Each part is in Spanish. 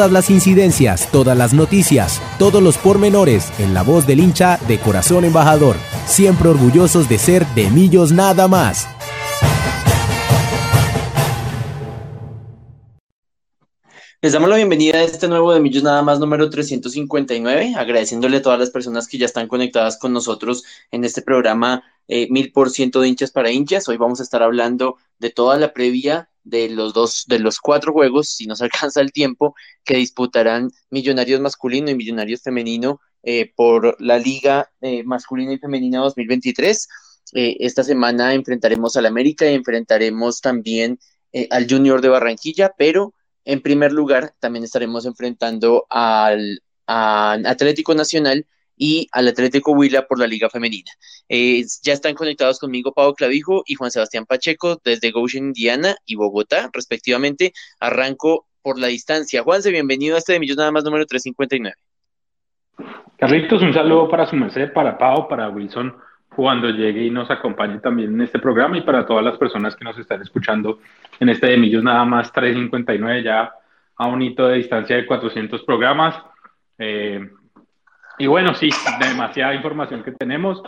Todas las incidencias, todas las noticias, todos los pormenores en la voz del hincha de Corazón Embajador. Siempre orgullosos de ser de Millos nada más. Les damos la bienvenida a este nuevo de Millos Nada Más número 359, agradeciéndole a todas las personas que ya están conectadas con nosotros en este programa eh, mil por ciento de hinchas para hinchas. Hoy vamos a estar hablando de toda la previa de los dos, de los cuatro juegos, si nos alcanza el tiempo, que disputarán Millonarios masculino y Millonarios femenino eh, por la Liga eh, Masculina y Femenina 2023. esta semana enfrentaremos al América y enfrentaremos también al Junior de Barranquilla, pero en primer lugar, también estaremos enfrentando al, Atlético Nacional y al Atlético Huila por la Liga Femenina. Eh, ya están conectados conmigo Pablo Clavijo y Juan Sebastián Pacheco desde Goshen, Indiana y Bogotá, respectivamente. Arranco por la distancia. Juanse, bienvenido a este de Millos Nada Más número 359. Carlitos, un saludo para su merced, para Pau, para Wilson cuando llegue y nos acompañe también en este programa y para todas las personas que nos están escuchando en este de Millos nada más 359 ya a un hito de distancia de 400 programas. Eh, y bueno, sí, demasiada información que tenemos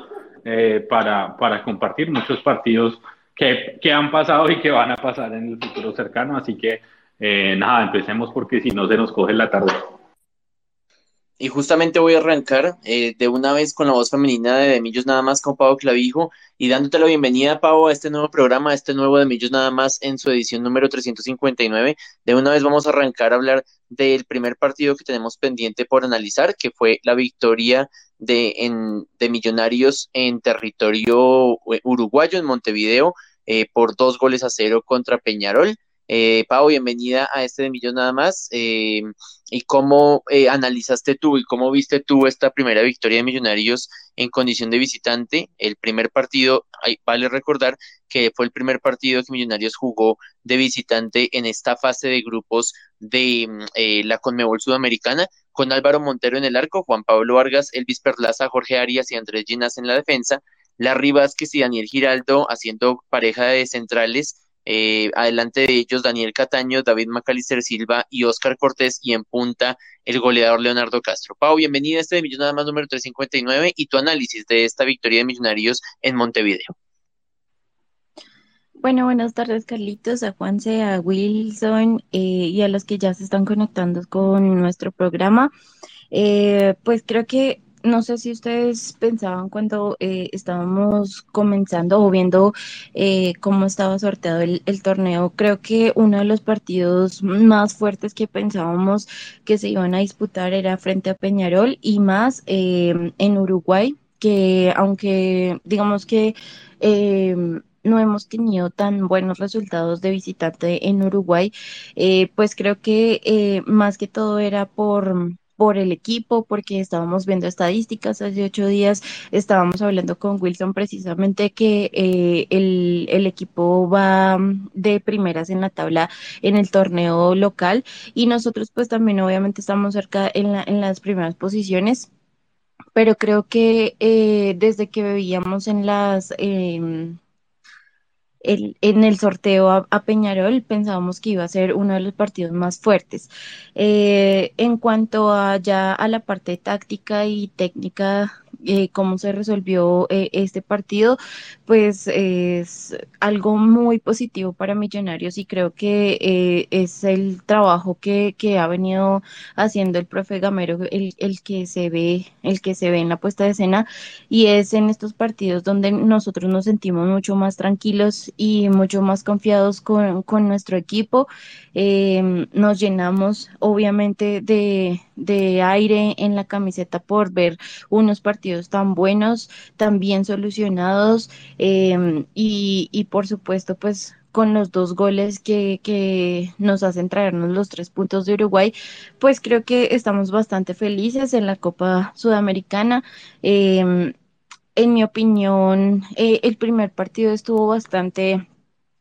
eh, para, para, compartir, muchos partidos que, que, han pasado y que van a pasar en el futuro cercano, así que eh, nada, empecemos porque si no se nos coge la tarde. Y justamente voy a arrancar eh, de una vez con la voz femenina de Demillos Nada más con Pau Clavijo y dándote la bienvenida, Pau, a este nuevo programa, a este nuevo Demillos Nada más en su edición número 359. De una vez vamos a arrancar a hablar del primer partido que tenemos pendiente por analizar, que fue la victoria de, en, de Millonarios en territorio eh, uruguayo, en Montevideo, eh, por dos goles a cero contra Peñarol. Eh, Pau, bienvenida a este de Millón nada más. Eh, ¿Y cómo eh, analizaste tú y cómo viste tú esta primera victoria de Millonarios en condición de visitante? El primer partido, vale recordar que fue el primer partido que Millonarios jugó de visitante en esta fase de grupos de mm, eh, la Conmebol Sudamericana, con Álvaro Montero en el arco, Juan Pablo Vargas, Elvis Perlaza, Jorge Arias y Andrés Ginas en la defensa, Larry Vázquez y Daniel Giraldo haciendo pareja de centrales eh, adelante de ellos Daniel Cataño, David Macalister Silva y Oscar Cortés y en punta el goleador Leonardo Castro. Pau, bienvenida a este de Millonarios nada más número 359 y tu análisis de esta victoria de Millonarios en Montevideo. Bueno, buenas tardes Carlitos, a Juanse, a Wilson eh, y a los que ya se están conectando con nuestro programa. Eh, pues creo que no sé si ustedes pensaban cuando eh, estábamos comenzando o viendo eh, cómo estaba sorteado el, torneo, creo que uno de los partidos más fuertes que pensábamos que se iban a disputar era frente a Peñarol y más em, en Uruguay, que aunque digamos que em, no hemos tenido tan buenos resultados de visitante en Uruguay, eh, pues creo que más que todo era por por el equipo, porque estábamos viendo estadísticas hace ocho días, estábamos hablando con Wilson precisamente que eh, el, el, equipo va de primeras en la tabla en el torneo local y nosotros pues también obviamente estamos cerca en, la, en las primeras posiciones pero creo que eh, desde que veíamos en las eh, en el sorteo a, Peñarol pensábamos que iba a ser uno de los partidos más fuertes. Eh, en cuanto a ya a la parte táctica y técnica eh, cómo se resolvió eh, este partido, pues es algo muy positivo para Millonarios y creo que eh, es el trabajo que, que, ha venido haciendo el profe Gamero, el, el, que se ve, el que se ve en la puesta de escena, y es en estos partidos donde nosotros nos sentimos mucho más tranquilos y mucho más confiados con, con nuestro equipo. nos llenamos obviamente de, de aire en la camiseta por ver unos partidos tan buenos, tan bien solucionados em, y, y por supuesto pues con los dos goles que, que, nos hacen traernos los tres puntos de Uruguay, pues creo que estamos bastante felices en la Copa Sudamericana. Em, en mi opinión, eh, el primer partido estuvo bastante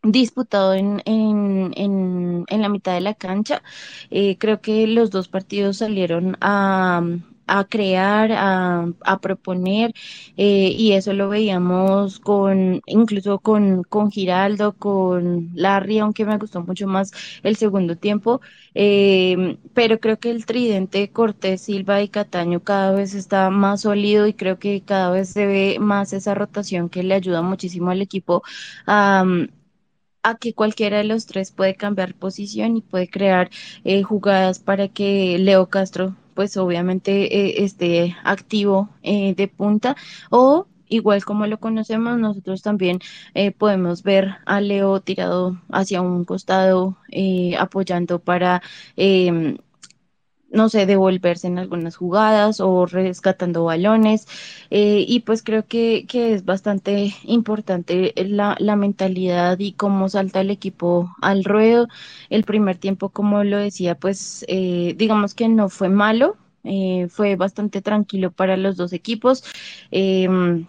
disputado en, en, en, en la mitad de la cancha. Eh, creo que los dos partidos salieron a a crear, a, proponer, eh, y eso lo veíamos con, incluso con, con Giraldo, con Larry, aunque me gustó mucho más el segundo tiempo, eh, pero creo que el tridente Cortés, Silva y Cataño cada vez está más sólido y creo que cada vez se ve más esa rotación que le ayuda muchísimo al equipo a, que cualquiera de los tres puede cambiar posición y puede crear eh, jugadas para que Leo Castro pues obviamente eh, esté activo eh, de punta. O igual como lo conocemos nosotros también podemos ver a Leo tirado hacia un costado apoyando para em, no sé, devolverse en algunas jugadas o rescatando balones. Eh, y pues creo que, que es bastante importante la, la, mentalidad y cómo salta el equipo al ruedo. El primer tiempo, como lo decía, pues eh, digamos que no fue malo, eh, fue bastante tranquilo para los dos equipos. Em,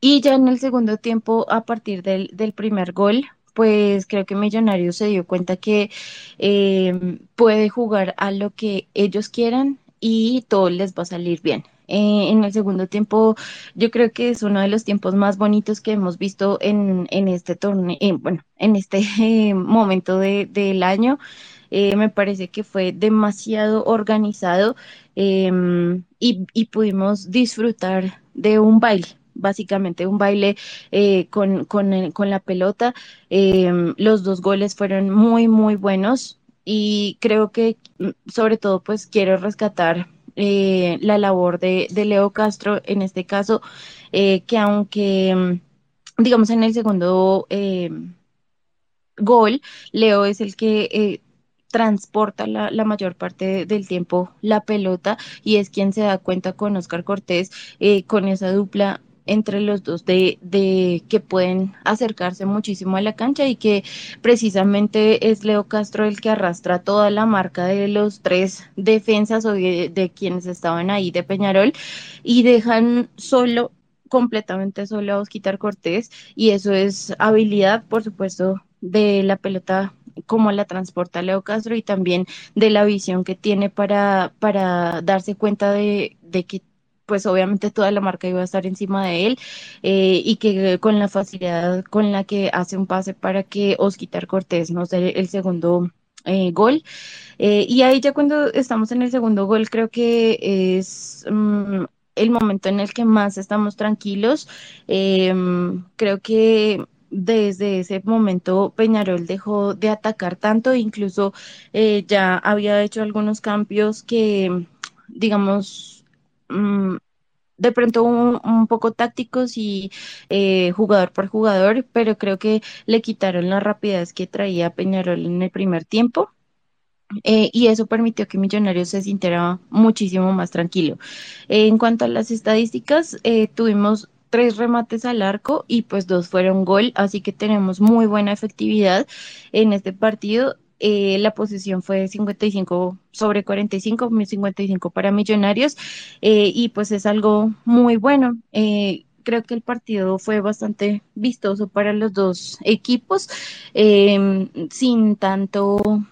y ya en el segundo tiempo, a partir del, del primer gol, pues creo que Millonarios se dio cuenta que eh, puede jugar a lo que ellos quieran y todo les va a salir bien. Eh, en el segundo tiempo, yo creo que es uno de los tiempos más bonitos que hemos visto en, en este torneo, bueno, en este momento de, del año. Eh, me parece que fue demasiado organizado em, y, y pudimos disfrutar de un baile básicamente un baile eh, con, con, con, la pelota. Em, los dos goles fueron muy, muy buenos y creo que mm, sobre todo pues quiero rescatar eh, la labor de, de, Leo Castro en este caso, eh, que aunque mm, digamos en el segundo em, gol, Leo es el que transporta la, la, mayor parte del tiempo la pelota y es quien se da cuenta con Oscar Cortés, con esa dupla entre los dos de, de, que pueden acercarse muchísimo a la cancha y que precisamente es Leo Castro el que arrastra toda la marca de los tres defensas o de, quienes estaban ahí de Peñarol y dejan solo completamente solo a Osquitar Cortés y eso es habilidad por supuesto de la pelota como la transporta Leo Castro y también de la visión que tiene para, para darse cuenta de, de que pues obviamente toda la marca iba a estar encima de él eh, y que con la facilidad con la que hace un pase para que Osquitar Cortés nos dé el segundo eh, gol. Eh, y ahí ya cuando estamos en el segundo gol creo que es mm, el momento en el que más estamos tranquilos. creo que desde ese momento Peñarol dejó de atacar tanto, incluso ya había hecho algunos cambios que, digamos, Mm, de pronto un, poco tácticos y eh, jugador por jugador, pero creo que le quitaron la rapidez que traía Peñarol en el primer tiempo. Eh, y eso permitió que Millonarios se sintiera muchísimo más tranquilo. en cuanto a las estadísticas, eh, tuvimos tres remates al arco y pues dos fueron gol, así que tenemos muy buena efectividad en este partido. Eh, la posición fue 55 sobre 45, 55 para Millonarios, eh, y pues es algo muy bueno. Eh, creo que el partido fue bastante vistoso para los dos equipos, sin tanto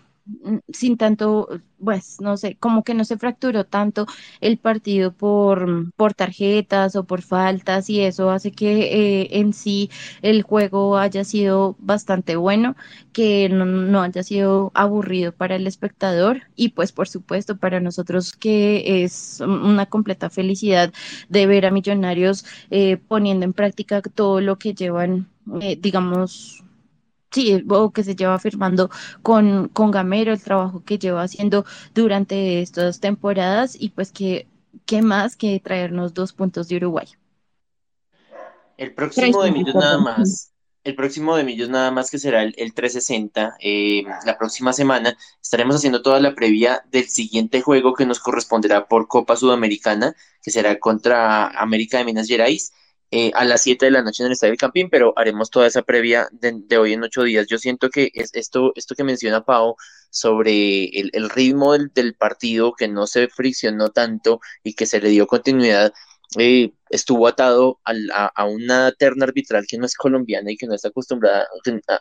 sin tanto, pues, no sé, como que no se fracturó tanto el partido por, por tarjetas o por faltas y eso hace que eh, en sí el juego haya sido bastante bueno, que no, haya sido aburrido para el espectador. Y pues por supuesto para nosotros que es una completa felicidad de ver a millonarios eh, poniendo en práctica todo lo que llevan, eh, digamos, sí, o que se lleva firmando con, con Gamero, el trabajo que lleva haciendo durante estas temporadas y pues que, ¿qué más que traernos dos puntos de Uruguay? El próximo de Millos nada más, el próximo de Millos nada más que será el, 360, eh, la próxima semana estaremos haciendo toda la previa del siguiente juego que nos corresponderá por Copa Sudamericana, que será contra América de Minas Gerais eh, a las 7 de la noche en el Estadio del Campín, pero haremos toda esa previa de, hoy en ocho días. Yo siento que es esto, esto que menciona Pau sobre el, ritmo del, partido, que no se friccionó tanto y que se le dio continuidad, eh, estuvo atado a, una terna arbitral que no es colombiana y que no está acostumbrada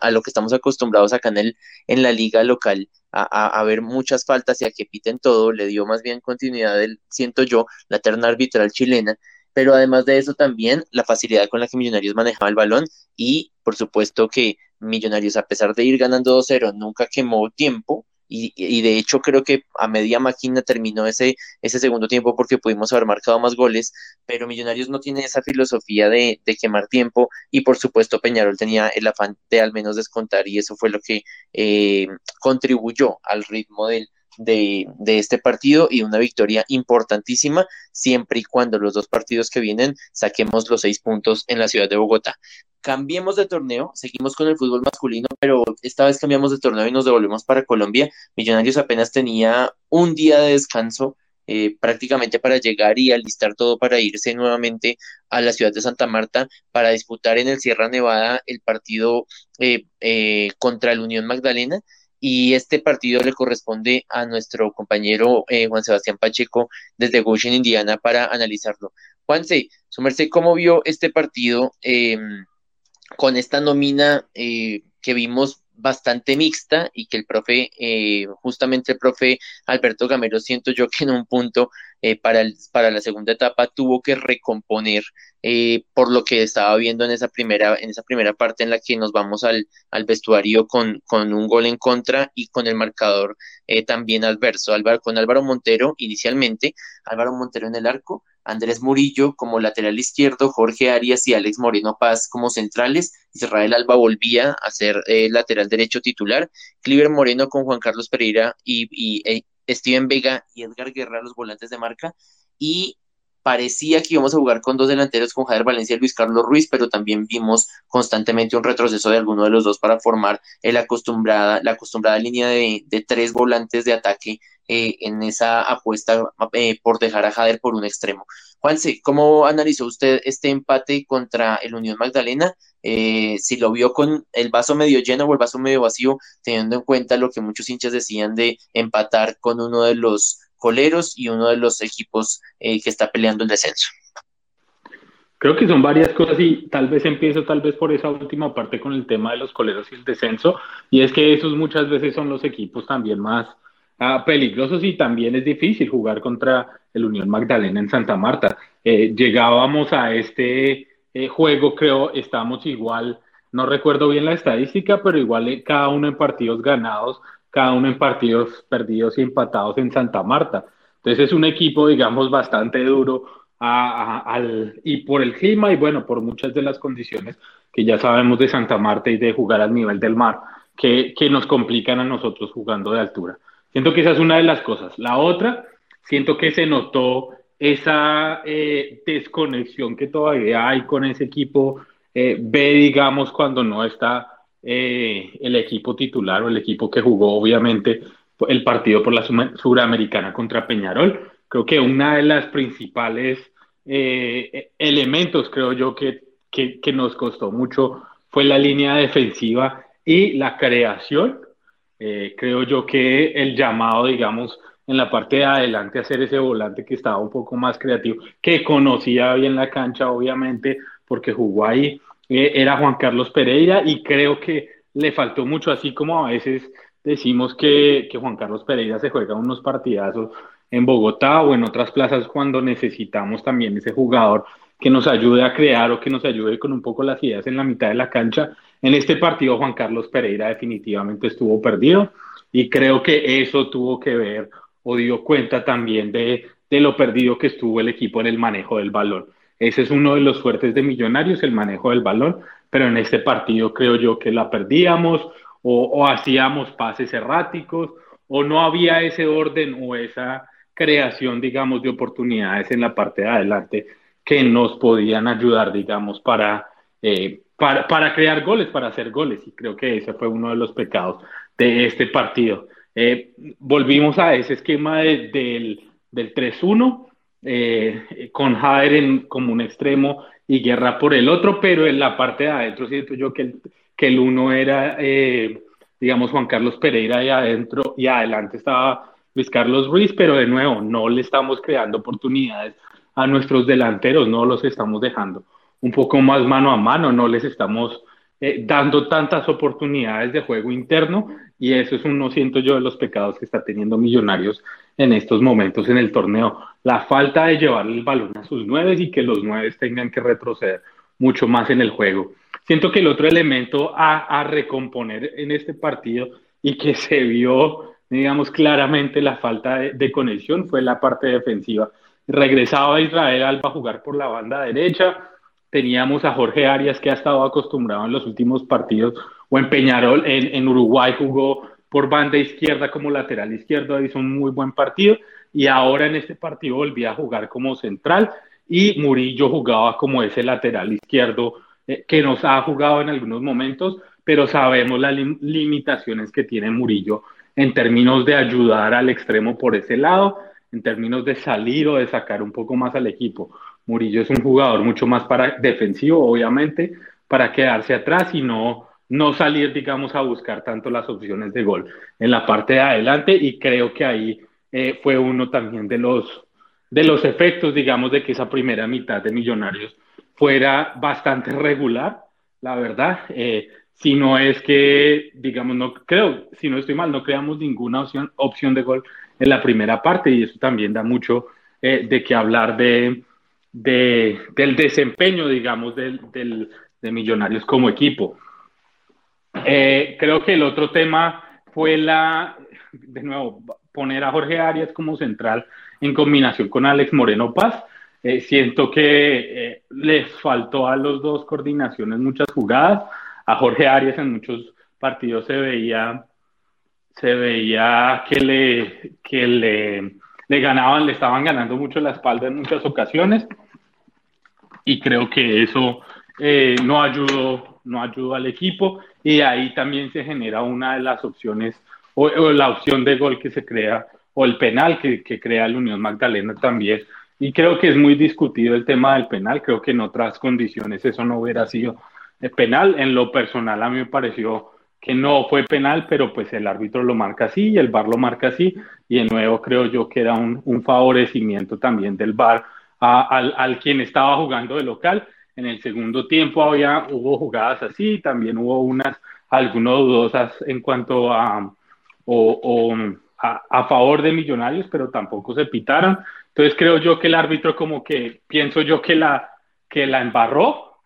a, lo que estamos acostumbrados acá en, el, en la liga local, a, ver muchas faltas y a que piten todo, le dio más bien continuidad, del, siento yo, la terna arbitral chilena pero además de eso también la facilidad con la que Millonarios manejaba el balón y por supuesto que Millonarios a pesar de ir ganando 2-0 nunca quemó tiempo y, de hecho creo que a media máquina terminó ese, ese segundo tiempo porque pudimos haber marcado más goles, pero Millonarios no tiene esa filosofía de, quemar tiempo y por supuesto Peñarol tenía el afán de al menos descontar y eso fue lo que eh, contribuyó al ritmo del, de, de, este partido y una victoria importantísima siempre y cuando los dos partidos que vienen saquemos los seis puntos en la ciudad de Bogotá. Cambiemos de torneo, seguimos con el fútbol masculino, pero esta vez cambiamos de torneo y nos devolvemos para Colombia. Millonarios apenas tenía un día de descanso eh, prácticamente para llegar y alistar todo para irse nuevamente a la ciudad de Santa Marta para disputar en el Sierra Nevada el partido eh, eh, contra el Unión Magdalena y este partido le corresponde a nuestro compañero eh, Juan Sebastián Pacheco desde Goshen, Indiana, para analizarlo. Juanse, su merced, ¿cómo vio este partido em, con esta nómina eh, que vimos bastante mixta y que el profe, eh, justamente el profe Alberto Gamero, siento yo que en un punto eh, para, el, para la segunda etapa tuvo que recomponer eh, por lo que estaba viendo en esa primera, en esa primera parte en la que nos vamos al, al vestuario con, con un gol en contra y con el marcador también adverso. Álvaro, con Álvaro Montero inicialmente, Álvaro Montero en el arco, Andrés Murillo como lateral izquierdo, Jorge Arias y Alex Moreno Paz como centrales, Israel Alba volvía a ser eh, lateral derecho titular, Cliver Moreno con Juan Carlos Pereira y, eh, Steven Vega y Edgar Guerra los volantes de marca, y parecía que íbamos a jugar con dos delanteros, con Javier Valencia y Luis Carlos Ruiz, pero también vimos constantemente un retroceso de alguno de los dos para formar el acostumbrada, la acostumbrada línea de, de tres volantes de ataque eh, en esa apuesta eh, por dejar a Jader por un extremo. Juanse, ¿cómo analizó usted este empate contra el Unión Magdalena? Eh, si lo vio con el vaso medio lleno o el vaso medio vacío, teniendo en cuenta lo que muchos hinchas decían de empatar con uno de los coleros y uno de los equipos que está peleando el descenso. Creo que son varias cosas y tal vez empiezo tal vez por esa última parte con el tema de los coleros y el descenso y es que esos muchas veces son los equipos también más Ah, peligrosos y también es difícil jugar contra el Unión Magdalena en Santa Marta. Eh, llegábamos a este eh, juego, creo, estamos igual, no recuerdo bien la estadística, pero igual eh, cada uno en partidos ganados, cada uno en partidos perdidos y empatados en Santa Marta. Entonces es un equipo, digamos, bastante duro al, y por el clima y bueno, por muchas de las condiciones que ya sabemos de Santa Marta y de jugar al nivel del mar, que, que nos complican a nosotros jugando de altura. Siento que esa es una de las cosas. La otra, siento que se notó esa eh, desconexión que todavía hay con ese equipo eh, B, digamos, cuando no está eh, el equipo titular o el equipo que jugó, obviamente, el partido por la Suramericana contra Peñarol. Creo que una de las principales elementos, creo yo, que, que, que nos costó mucho fue la línea defensiva y la creación eh, creo yo que el llamado, digamos, en la parte de adelante, hacer ese volante que estaba un poco más creativo, que conocía bien la cancha, obviamente, porque jugó ahí, eh, era Juan Carlos Pereira y creo que le faltó mucho, así como a veces decimos que, que Juan Carlos Pereira se juega unos partidazos en Bogotá o en otras plazas cuando necesitamos también ese jugador que nos ayude a crear o que nos ayude con un poco las ideas en la mitad de la cancha. En este partido Juan Carlos Pereira definitivamente estuvo perdido y creo que eso tuvo que ver o dio cuenta también de, de lo perdido que estuvo el equipo en el manejo del balón. Ese es uno de los fuertes de Millonarios, el manejo del balón, pero en este partido creo yo que la perdíamos o, hacíamos pases erráticos o no había ese orden o esa creación, digamos, de oportunidades en la parte de adelante que nos podían ayudar, digamos, para, eh, para, para, crear goles, para hacer goles. Y creo que ese fue uno de los pecados de este partido. Eh, volvimos a ese esquema del, del 3-1, eh, con Jader en, como un extremo y Guerra por el otro, pero en la parte de adentro siento yo que el, que el uno era, digamos, Juan Carlos Pereira y adentro y adelante estaba Luis Carlos Ruiz, pero de nuevo no le estamos creando oportunidades a nuestros delanteros, no los estamos dejando un poco más mano a mano, no les estamos eh, dando tantas oportunidades de juego interno y eso es uno, siento yo, de los pecados que está teniendo Millonarios en estos momentos en el torneo. La falta de llevar el balón a sus nueve y que los nueve tengan que retroceder mucho más en el juego. Siento que el otro elemento a, recomponer en este partido y que se vio, digamos, claramente la falta de, conexión fue la parte defensiva. Regresaba Israel Alba a jugar por la banda derecha, teníamos a Jorge Arias que ha estado acostumbrado en los últimos partidos, o en Peñarol, en, Uruguay jugó por banda izquierda como lateral izquierdo, hizo un muy buen partido, y ahora en este partido volvía a jugar como central, y Murillo jugaba como ese lateral izquierdo eh, que nos ha jugado en algunos momentos, pero sabemos las limitaciones que tiene Murillo en términos de ayudar al extremo por ese lado, en términos de salir o de sacar un poco más al equipo. Murillo es un jugador mucho más para defensivo, obviamente, para quedarse atrás y no, no salir, digamos, a buscar tanto las opciones de gol en la parte de adelante. Y creo que ahí eh, fue uno también de los, de los efectos, digamos, de que esa primera mitad de Millonarios fuera bastante regular, la verdad. Eh, si no es que, digamos, no creo, si no estoy mal, no creamos ninguna opción, opción de gol en la primera parte y eso también da mucho eh, de qué hablar de, de, del desempeño, digamos, del, del, de Millonarios como equipo. Eh, creo que el otro tema fue la, de nuevo, poner a Jorge Arias como central en combinación con Alex Moreno Paz. Eh, siento que eh, les faltó a los dos coordinaciones muchas jugadas. A Jorge Arias en muchos partidos se veía, se veía que le, que le, le ganaban, le estaban ganando mucho la espalda en muchas ocasiones y creo que eso no ayudó no ayudó al equipo y ahí también se genera una de las opciones o, la opción de gol que se crea o el penal que, que crea la Unión Magdalena también. Y creo que es muy discutido el tema del penal creo que en otras condiciones eso no hubiera sido eh, penal. En lo personal a mí me pareció que no fue penal, pero pues el árbitro lo marca así y el VAR lo marca así, y de nuevo creo yo que era un, favorecimiento también del VAR al, al, quien estaba jugando de local. En el segundo tiempo había, hubo jugadas así, también hubo unas, algunas dudosas en cuanto a, o, a, a, favor de Millonarios, pero tampoco se pitaron. Entonces creo yo que el árbitro como que, pienso yo que la, que la embarró,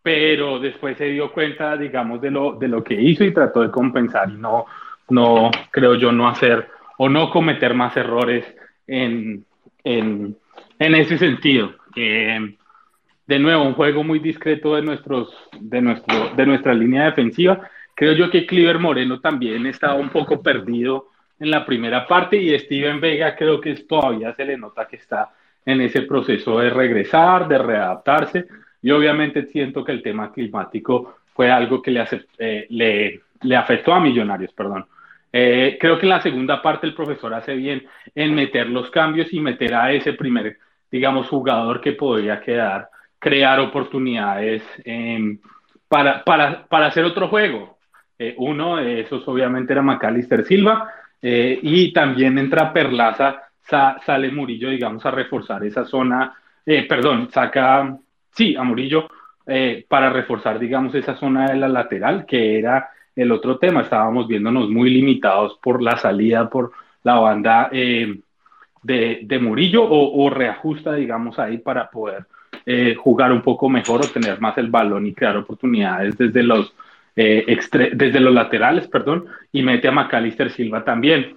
pero después se dio cuenta, digamos, de lo, de lo que hizo y trató de compensar y no, no, creo yo, no hacer o no cometer más errores en, en, en ese sentido. De nuevo, un juego muy discreto de, nuestros, de, nuestro, de nuestra línea defensiva. Creo yo que Cliver Moreno también estaba un poco perdido en la primera parte y Steven Vega creo que todavía se le nota que está en ese proceso de regresar, de readaptarse. Y obviamente siento que el tema climático fue algo que le, eh, le, afectó a Millonarios, perdón. Eh, creo que en la segunda parte el profesor hace bien en meter los cambios y meter a ese primer, digamos, jugador que podría quedar, crear oportunidades em, para, para, para, hacer otro juego. Eh, uno de esos obviamente era Macalister Silva eh, y también entra Perlaza, sale Murillo, digamos, a reforzar esa zona, perdón, saca, sí, a Murillo para reforzar, digamos, esa zona de la lateral que era el otro tema, estábamos viéndonos muy limitados por la salida por la banda eh, de, Murillo o, reajusta, digamos, ahí para poder eh, jugar un poco mejor o tener más el balón y crear oportunidades desde los, eh, desde los laterales, perdón, y mete a Macalister Silva también.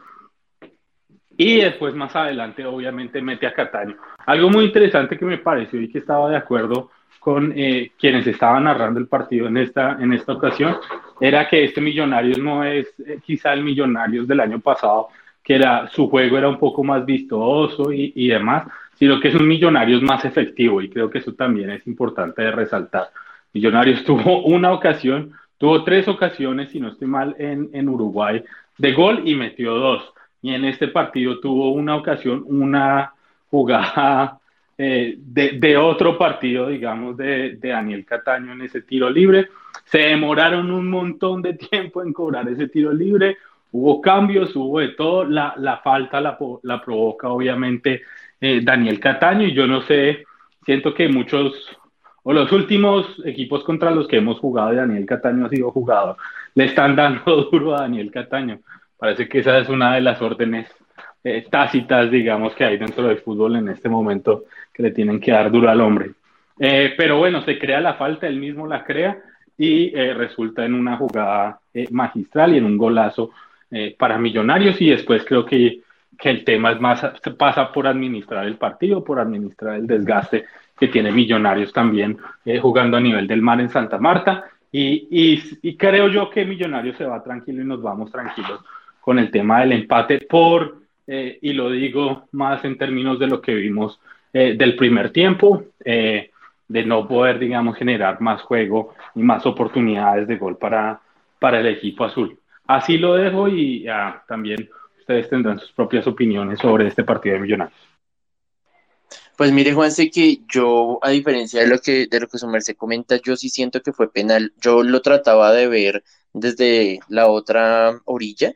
Y después más adelante, obviamente, mete a Cataño. Algo muy interesante que me pareció y que estaba de acuerdo con eh, quienes estaban narrando el partido en esta, en esta ocasión era que este Millonarios no es eh, quizá el Millonarios del año pasado, que era su juego era un poco más vistoso y, y, demás, sino que es un Millonarios más efectivo y creo que eso también es importante de resaltar. Millonarios tuvo una ocasión, tuvo tres ocasiones, si no estoy mal, en, en Uruguay de gol y metió dos. Y en este partido tuvo una ocasión, una jugada eh, de, otro partido, digamos, de, Daniel Cataño en ese tiro libre. Se demoraron un montón de tiempo en cobrar ese tiro libre. Hubo cambios, hubo de todo, la, falta la, provoca obviamente eh, Daniel Cataño y yo no sé, siento que muchos o los últimos equipos contra los que hemos jugado, Daniel Cataño ha sido jugador, le están dando duro a Daniel Cataño. Parece que esa es una de las órdenes eh, tácitas, digamos, que hay dentro del fútbol en este momento, que le tienen que dar duro al hombre. Eh, pero bueno, se crea la falta, él mismo la crea y resulta en una jugada magistral y en un golazo para Millonarios y después creo que, que el tema es más, pasa por administrar el partido, por administrar el desgaste que tiene Millonarios también jugando a nivel del mar en Santa Marta y, y, y creo yo que Millonarios se va tranquilo y nos vamos tranquilos con el tema del empate por eh, y lo digo más en términos de lo que vimos eh, del primer tiempo, eh, de no poder, digamos, generar más juego y más oportunidades de gol para, para el equipo azul. Así lo dejo y también ustedes tendrán sus propias opiniones sobre este partido de Millonarios. Pues mire, Juan, sé que yo, a diferencia de lo que, de lo que su merced comenta, yo sí siento que fue penal. Yo lo trataba de ver desde la otra orilla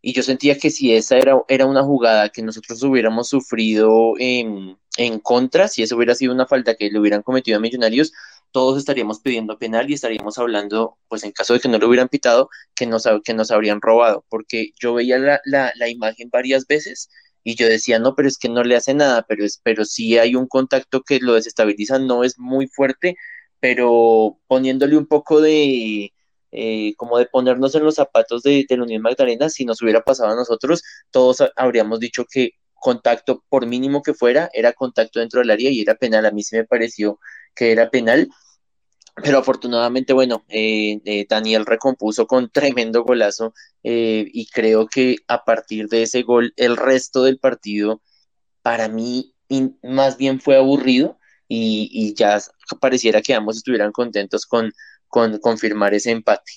y yo sentía que si esa era, era una jugada que nosotros hubiéramos sufrido en, en contra, si eso hubiera sido una falta que le hubieran cometido a Millonarios, todos estaríamos pidiendo penal y estaríamos hablando, pues en caso de que no lo hubieran pitado, que nos, que nos habrían robado, porque yo veía la, la, la imagen varias veces y yo decía, no, pero es que no le hace nada, pero, es, pero sí hay un contacto que lo desestabiliza, no es muy fuerte, pero poniéndole un poco de, eh, como de ponernos en los zapatos de, de la Unión Magdalena, si nos hubiera pasado a nosotros, todos habríamos dicho que contacto, por mínimo que fuera, era contacto dentro del área y era penal. A mí sí me pareció que era penal, pero afortunadamente, bueno, eh, eh, Daniel recompuso con tremendo golazo y creo que a partir de ese gol, el resto del partido, para mí, más bien fue aburrido y, y ya pareciera que ambos estuvieran contentos con, con confirmar ese empate.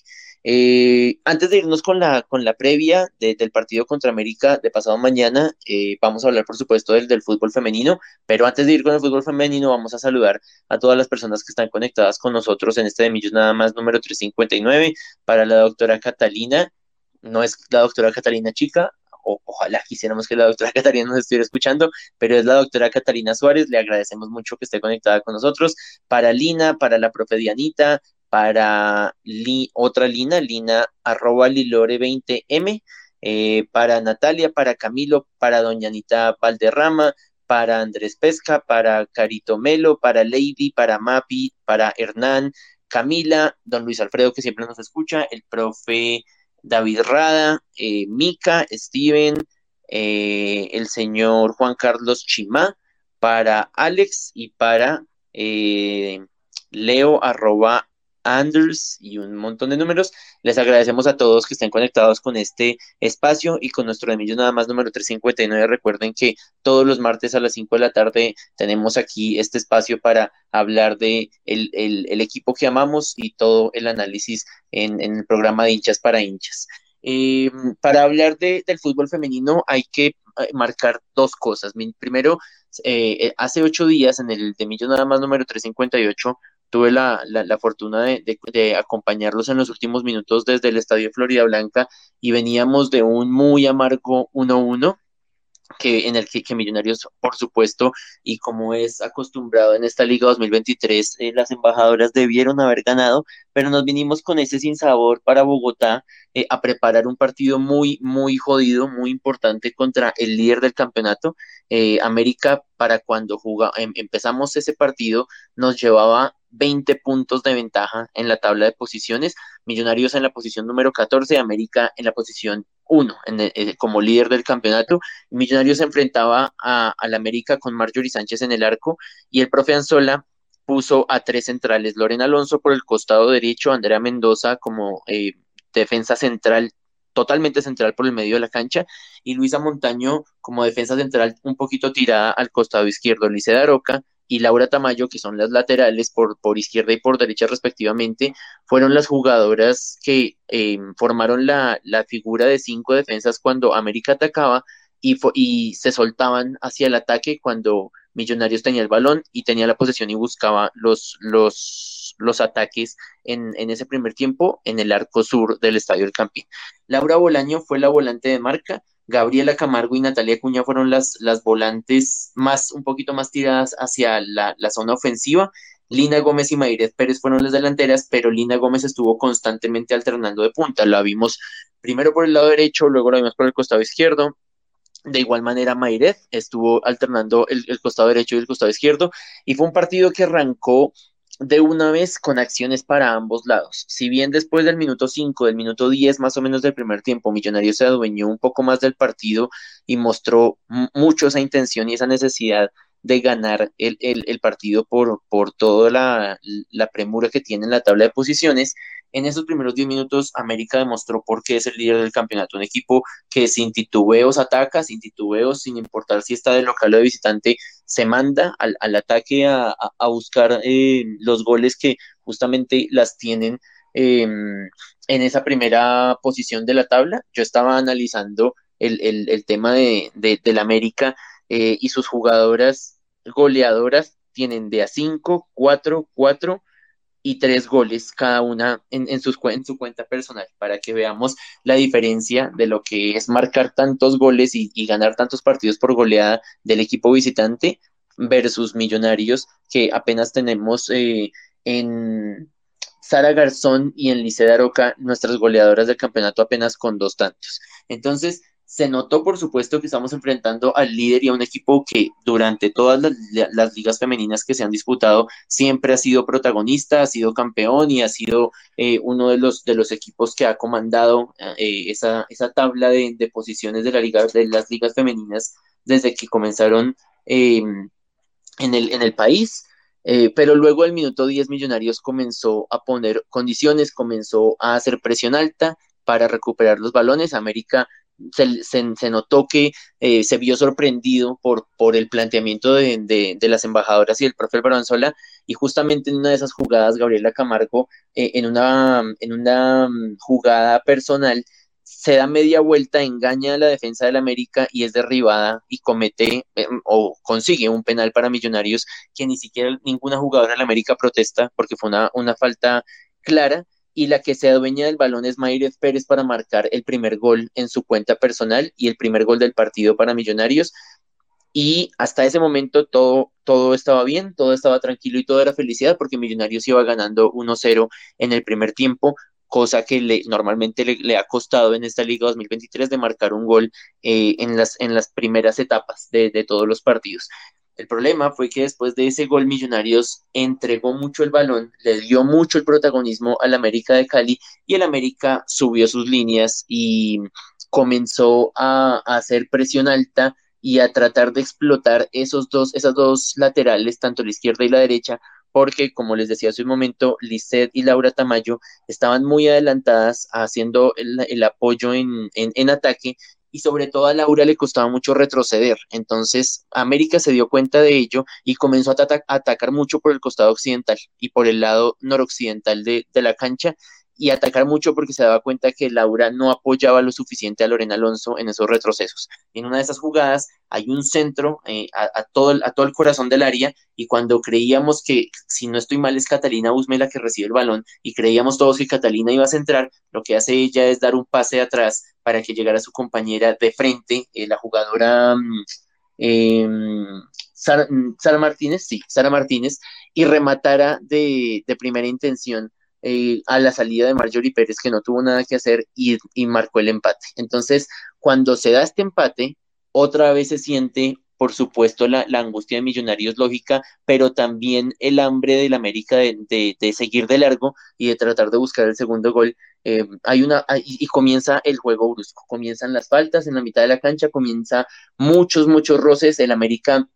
Eh, antes de irnos con la, con la previa del partido contra América de pasado mañana, eh, vamos a hablar por supuesto del, del, fútbol femenino, pero antes de ir con el fútbol femenino vamos a saludar a todas las personas que están conectadas con nosotros en este de Millos nada más número 359 para la doctora Catalina, no es la doctora Catalina Chica, ojalá quisiéramos que la doctora Catalina nos estuviera escuchando, pero es la doctora Catalina Suárez, le agradecemos mucho que esté conectada con nosotros, para Lina, para la profe Dianita, para otra Lina, Lina arroba Lilore20M, eh, para Natalia, para Camilo, para Doña Anita Valderrama, para Andrés Pesca, para Carito Melo, para Lady, para Mapi, para Hernán, Camila, don Luis Alfredo que siempre nos escucha, el profe David Rada, eh, Mica, Steven, eh, el señor Juan Carlos Chimá, para Alex y para Leo arroba Anders y un montón de números. Les agradecemos a todos que estén conectados con este espacio y con nuestro de nada más número 359. Recuerden que todos los martes a las 5 de la tarde tenemos aquí este espacio para hablar de el, el, equipo que amamos y todo el análisis en, en el programa de hinchas para hinchas. Eh, para hablar de, del fútbol femenino hay que eh, marcar dos cosas. Primero, eh, hace ocho días en el de Millón nada más número 358 tuve la, la, fortuna de, de, acompañarlos en los últimos minutos desde el Estadio Florida Blanca y veníamos de un muy amargo 1-1 que en el que, Millonarios, por supuesto, y como es acostumbrado en esta Liga 2023, eh, las embajadoras debieron haber ganado, pero nos vinimos con ese sinsabor para Bogotá eh, a preparar un partido muy, muy jodido, muy importante contra el líder del campeonato. Eh, América, para cuando jugaba, em, empezamos ese partido, nos llevaba 20 puntos de ventaja en la tabla de posiciones, Millonarios en la posición número 14, América en la posición 1 eh, como líder del campeonato. Millonarios se enfrentaba a, al América con Marjorie Sánchez en el arco y el profe Anzola puso a tres centrales, Lorena Alonso por el costado derecho, Andrea Mendoza como eh, defensa central totalmente central por el medio de la cancha y Luisa Montaño como defensa central un poquito tirada al costado izquierdo, Lice Aroca y Laura Tamayo, que son las laterales por, por izquierda y por derecha respectivamente, fueron las jugadoras que eh, formaron la, la figura de cinco defensas cuando América atacaba y, y se soltaban hacia el ataque cuando Millonarios tenía el balón y tenía la posesión y buscaba los, los, los ataques en, en, ese primer tiempo en el arco sur del Estadio del Campín. Laura Bolaño fue la volante de marca, Gabriela Camargo y Natalia Cuña fueron las, las volantes más, un poquito más tiradas hacia la, la zona ofensiva. Lina Gómez y Mayret Pérez fueron las delanteras, pero Lina Gómez estuvo constantemente alternando de punta. La vimos primero por el lado derecho, luego la vimos por el costado izquierdo. De igual manera, Mayret estuvo alternando el, el, costado derecho y el costado izquierdo. Y fue un partido que arrancó de una vez con acciones para ambos lados. Si bien después del minuto 5, del minuto 10 más o menos del primer tiempo, Millonarios se adueñó un poco más del partido y mostró mucho esa intención y esa necesidad de ganar el, el, partido por, por toda la, la, premura que tiene en la tabla de posiciones. En esos primeros 10 minutos, América demostró por qué es el líder del campeonato, un equipo que sin titubeos ataca, sin titubeos, sin importar si está de local o de visitante, se manda al, al ataque a, a, buscar eh, los goles que justamente las tienen eh, en esa primera posición de la tabla. Yo estaba analizando el, el, tema de, de, de la América eh, y sus jugadoras goleadoras tienen de a 5, 4, 4 y 3 goles cada una en, en, sus, en su cuenta personal, para que veamos la diferencia de lo que es marcar tantos goles y, ganar tantos partidos por goleada del equipo visitante versus Millonarios, que apenas tenemos eh, en Sara Garzón y en Lice de Aroca nuestras goleadoras del campeonato apenas con dos tantos. Entonces, se notó, por supuesto, que estamos enfrentando al líder y a un equipo que durante todas las, ligas femeninas que se han disputado siempre ha sido protagonista, ha sido campeón y ha sido eh, uno de los, de los equipos que ha comandado eh, esa, esa tabla de, de, posiciones de, las ligas femeninas desde que comenzaron eh, en, el, en el país. Pero luego el minuto 10 Millonarios comenzó a poner condiciones, comenzó a hacer presión alta para recuperar los balones. América se, se, notó que eh, se vio sorprendido por, por el planteamiento de, las embajadoras y el profe Baranzola y justamente en una de esas jugadas Gabriela Camargo eh, en, una, en una mm, jugada personal se da media vuelta, engaña a la defensa del América y es derribada y comete eh, o consigue un penal para Millonarios que ni siquiera ninguna jugadora del América protesta porque fue una falta clara y la que se adueña del balón es Mayret Pérez para marcar el primer gol en su cuenta personal y el primer gol del partido para Millonarios. Y hasta ese momento todo, todo estaba bien, todo estaba tranquilo y todo era felicidad porque Millonarios iba ganando 1-0 en el primer tiempo, cosa que le, normalmente le, le, ha costado en esta Liga 2023 de marcar un gol eh, en, las, en las primeras etapas de, de todos los partidos. El problema fue que después de ese gol Millonarios entregó mucho el balón, le dio mucho el protagonismo al América de Cali y el América subió sus líneas y comenzó a, hacer presión alta y a tratar de explotar esos dos, esas dos laterales, tanto la izquierda y la derecha, porque como les decía hace un momento, Lisset y Laura Tamayo estaban muy adelantadas haciendo el, el apoyo en, en, en ataque y sobre todo a Laura le costaba mucho retroceder. Entonces América se dio cuenta de ello y comenzó a, atacar mucho por el costado occidental y por el lado noroccidental de, de la cancha y atacar mucho porque se daba cuenta que Laura no apoyaba lo suficiente a Lorena Alonso en esos retrocesos. En una de esas jugadas hay un centro eh, a, todo el, a todo el corazón del área y cuando creíamos que, si no estoy mal, es Catalina Usme la que recibe el balón y creíamos todos que Catalina iba a centrar, lo que hace ella es dar un pase atrás para que llegara su compañera de frente, eh, la jugadora eh, Sara, Sara, Martínez, sí, Sara Martínez, y rematara de, de primera intención eh, a la salida de Marjorie Pérez, que no tuvo nada que hacer y, y, marcó el empate. Entonces, cuando se da este empate, otra vez se siente, por supuesto, la, la angustia de Millonarios lógica, pero también el hambre del América de, de, de, seguir de largo y de tratar de buscar el segundo gol. Eh, hay una y, y, comienza el juego brusco, comienzan las faltas en la mitad de la cancha, comienza muchos, muchos roces. El América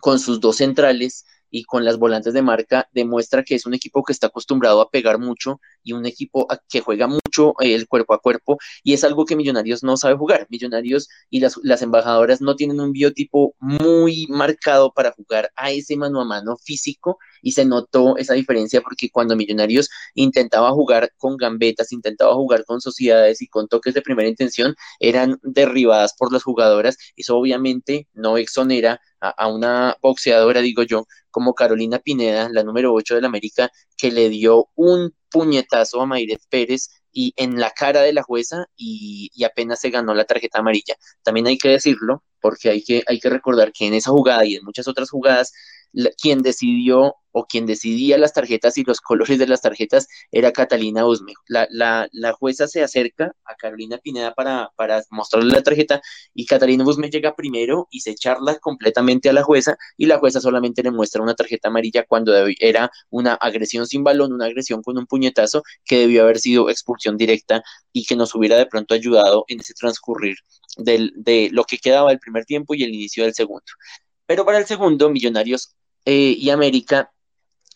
con sus dos centrales y con las volantes de marca demuestra que es un equipo que está acostumbrado a pegar mucho y un equipo que juega mucho eh, el cuerpo a cuerpo y es algo que Millonarios no sabe jugar. Millonarios y las, las embajadoras no tienen un biotipo muy marcado para jugar a ese mano a mano físico y se notó esa diferencia porque cuando Millonarios intentaba jugar con gambetas, intentaba jugar con sociedades y con toques de primera intención, eran derribadas por las jugadoras. Eso obviamente no exonera a, una boxeadora, digo yo, como Carolina Pineda, la número 8 del América, que le dio un puñetazo a Mayret Pérez y en la cara de la jueza y, y, apenas se ganó la tarjeta amarilla. También hay que decirlo, porque hay que, hay que recordar que en esa jugada y en muchas otras jugadas quien decidió o quien decidía las tarjetas y los colores de las tarjetas era Catalina Usme. La, la, la jueza se acerca a Carolina Pineda para, para, mostrarle la tarjeta y Catalina Usme llega primero y se charla completamente a la jueza y la jueza solamente le muestra una tarjeta amarilla cuando era una agresión sin balón, una agresión con un puñetazo que debió haber sido expulsión directa y que nos hubiera de pronto ayudado en ese transcurrir del, de lo que quedaba del primer tiempo y el inicio del segundo. Pero para el segundo, Millonarios eh, y América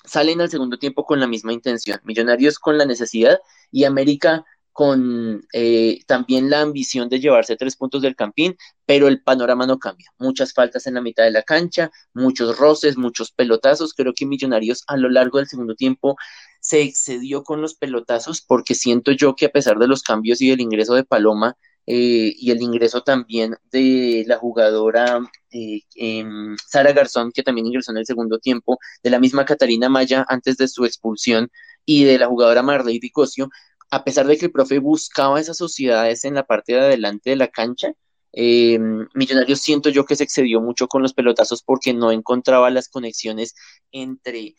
salen al segundo tiempo con la misma intención. Millonarios con la necesidad y América con eh, también la ambición de llevarse tres puntos del campín, pero el panorama no cambia. Muchas faltas en la mitad de la cancha, muchos roces, muchos pelotazos. Creo que Millonarios a lo largo del segundo tiempo se excedió con los pelotazos porque siento yo que a pesar de los cambios y del ingreso de Paloma, eh, y el ingreso también de la jugadora eh, em, Sara Garzón, que también ingresó en el segundo tiempo, de la misma Catalina Maya antes de su expulsión y de la jugadora Marley Dicosio, a pesar de que el profe buscaba esas sociedades en la parte de adelante de la cancha, eh, Millonarios siento yo que se excedió mucho con los pelotazos porque no encontraba las conexiones entre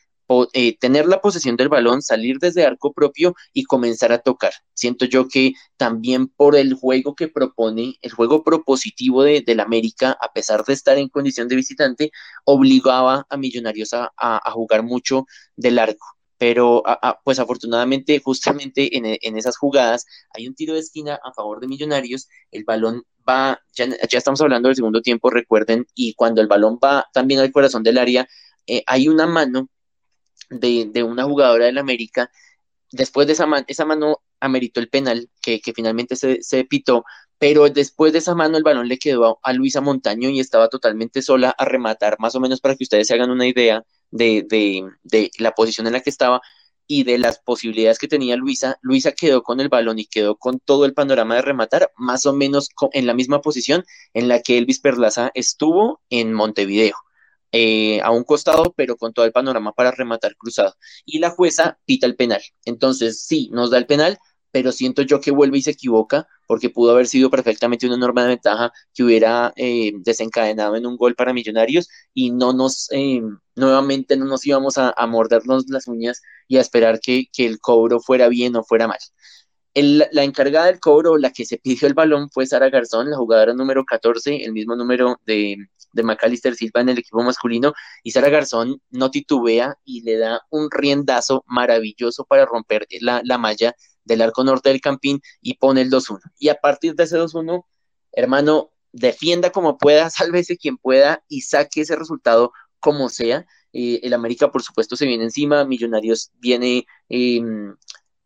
eh, tener la posesión del balón, salir desde arco propio y comenzar a tocar. Siento yo que también por el juego que propone, el juego propositivo de, del América, a pesar de estar en condición de visitante, obligaba a Millonarios a, jugar mucho de largo pero pues afortunadamente justamente en, en, esas jugadas hay un tiro de esquina a favor de Millonarios, el balón va, ya, ya, estamos hablando del segundo tiempo, recuerden, y cuando el balón va también al corazón del área, eh, hay una mano de, una jugadora del América. Después de esa, esa mano ameritó el penal que, finalmente se, se, pitó, pero después de esa mano el balón le quedó a, Luisa Montaño y estaba totalmente sola a rematar, más o menos para que ustedes se hagan una idea de, de, la posición en la que estaba y de las posibilidades que tenía Luisa. Luisa quedó con el balón y quedó con todo el panorama de rematar, más o menos en la misma posición en la que Elvis Perlaza estuvo en Montevideo. Eh, a un costado, pero con todo el panorama para rematar cruzado. Y la jueza pita el penal. Entonces, sí, nos da el penal, pero siento yo que vuelve y se equivoca, porque pudo haber sido perfectamente una enorme ventaja que hubiera eh, desencadenado en un gol para Millonarios y no nos, eh, nuevamente no nos íbamos a, mordernos las uñas y a esperar que, que el cobro fuera bien o fuera mal la encargada del cobro, la que se pidió el balón, fue Sara Garzón, la jugadora número 14, el mismo número de, de Macalister Silva en el equipo masculino. Y Sara Garzón no titubea y le da un riendazo maravilloso para romper la, la malla del arco norte del Campín y pone el 2-1. Y a partir de ese 2-1, hermano, defienda como pueda, sálvese quien pueda y saque ese resultado como sea. Eh, el América, por supuesto, se viene encima, Millonarios viene eh,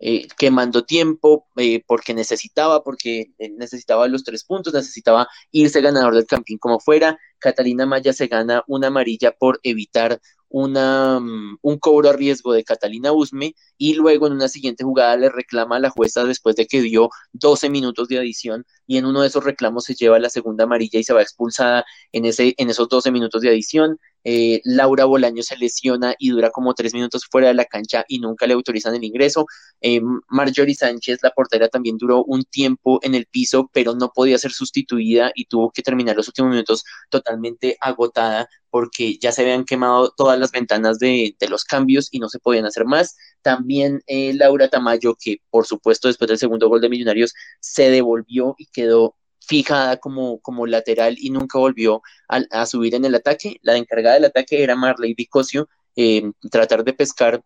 eh, quemando tiempo eh, porque necesitaba, porque eh, necesitaba los tres puntos, necesitaba irse ganador del campín como fuera. Catalina Maya se gana una amarilla por evitar una, mm, un cobro a riesgo de Catalina Usme y luego en una siguiente jugada le reclama a la jueza después de que dio 12 minutos de adición y en uno de esos reclamos se lleva la segunda amarilla y se va expulsada en, ese, en esos 12 minutos de adición. Eh, Laura Bolaño se lesiona y dura como tres minutos fuera de la cancha y nunca le autorizan el ingreso. Eh, Marjorie Sánchez, la portera, también duró un tiempo en el piso, pero no podía ser sustituida y tuvo que terminar los últimos minutos totalmente agotada porque ya se habían quemado todas las ventanas de, los cambios y no se podían hacer más. También eh, Laura Tamayo, que por supuesto después del segundo gol de Millonarios se devolvió y quedó fijada como, como lateral y nunca volvió a, subir en el ataque. La encargada del ataque era Marley Vicosio, eh, tratar de pescar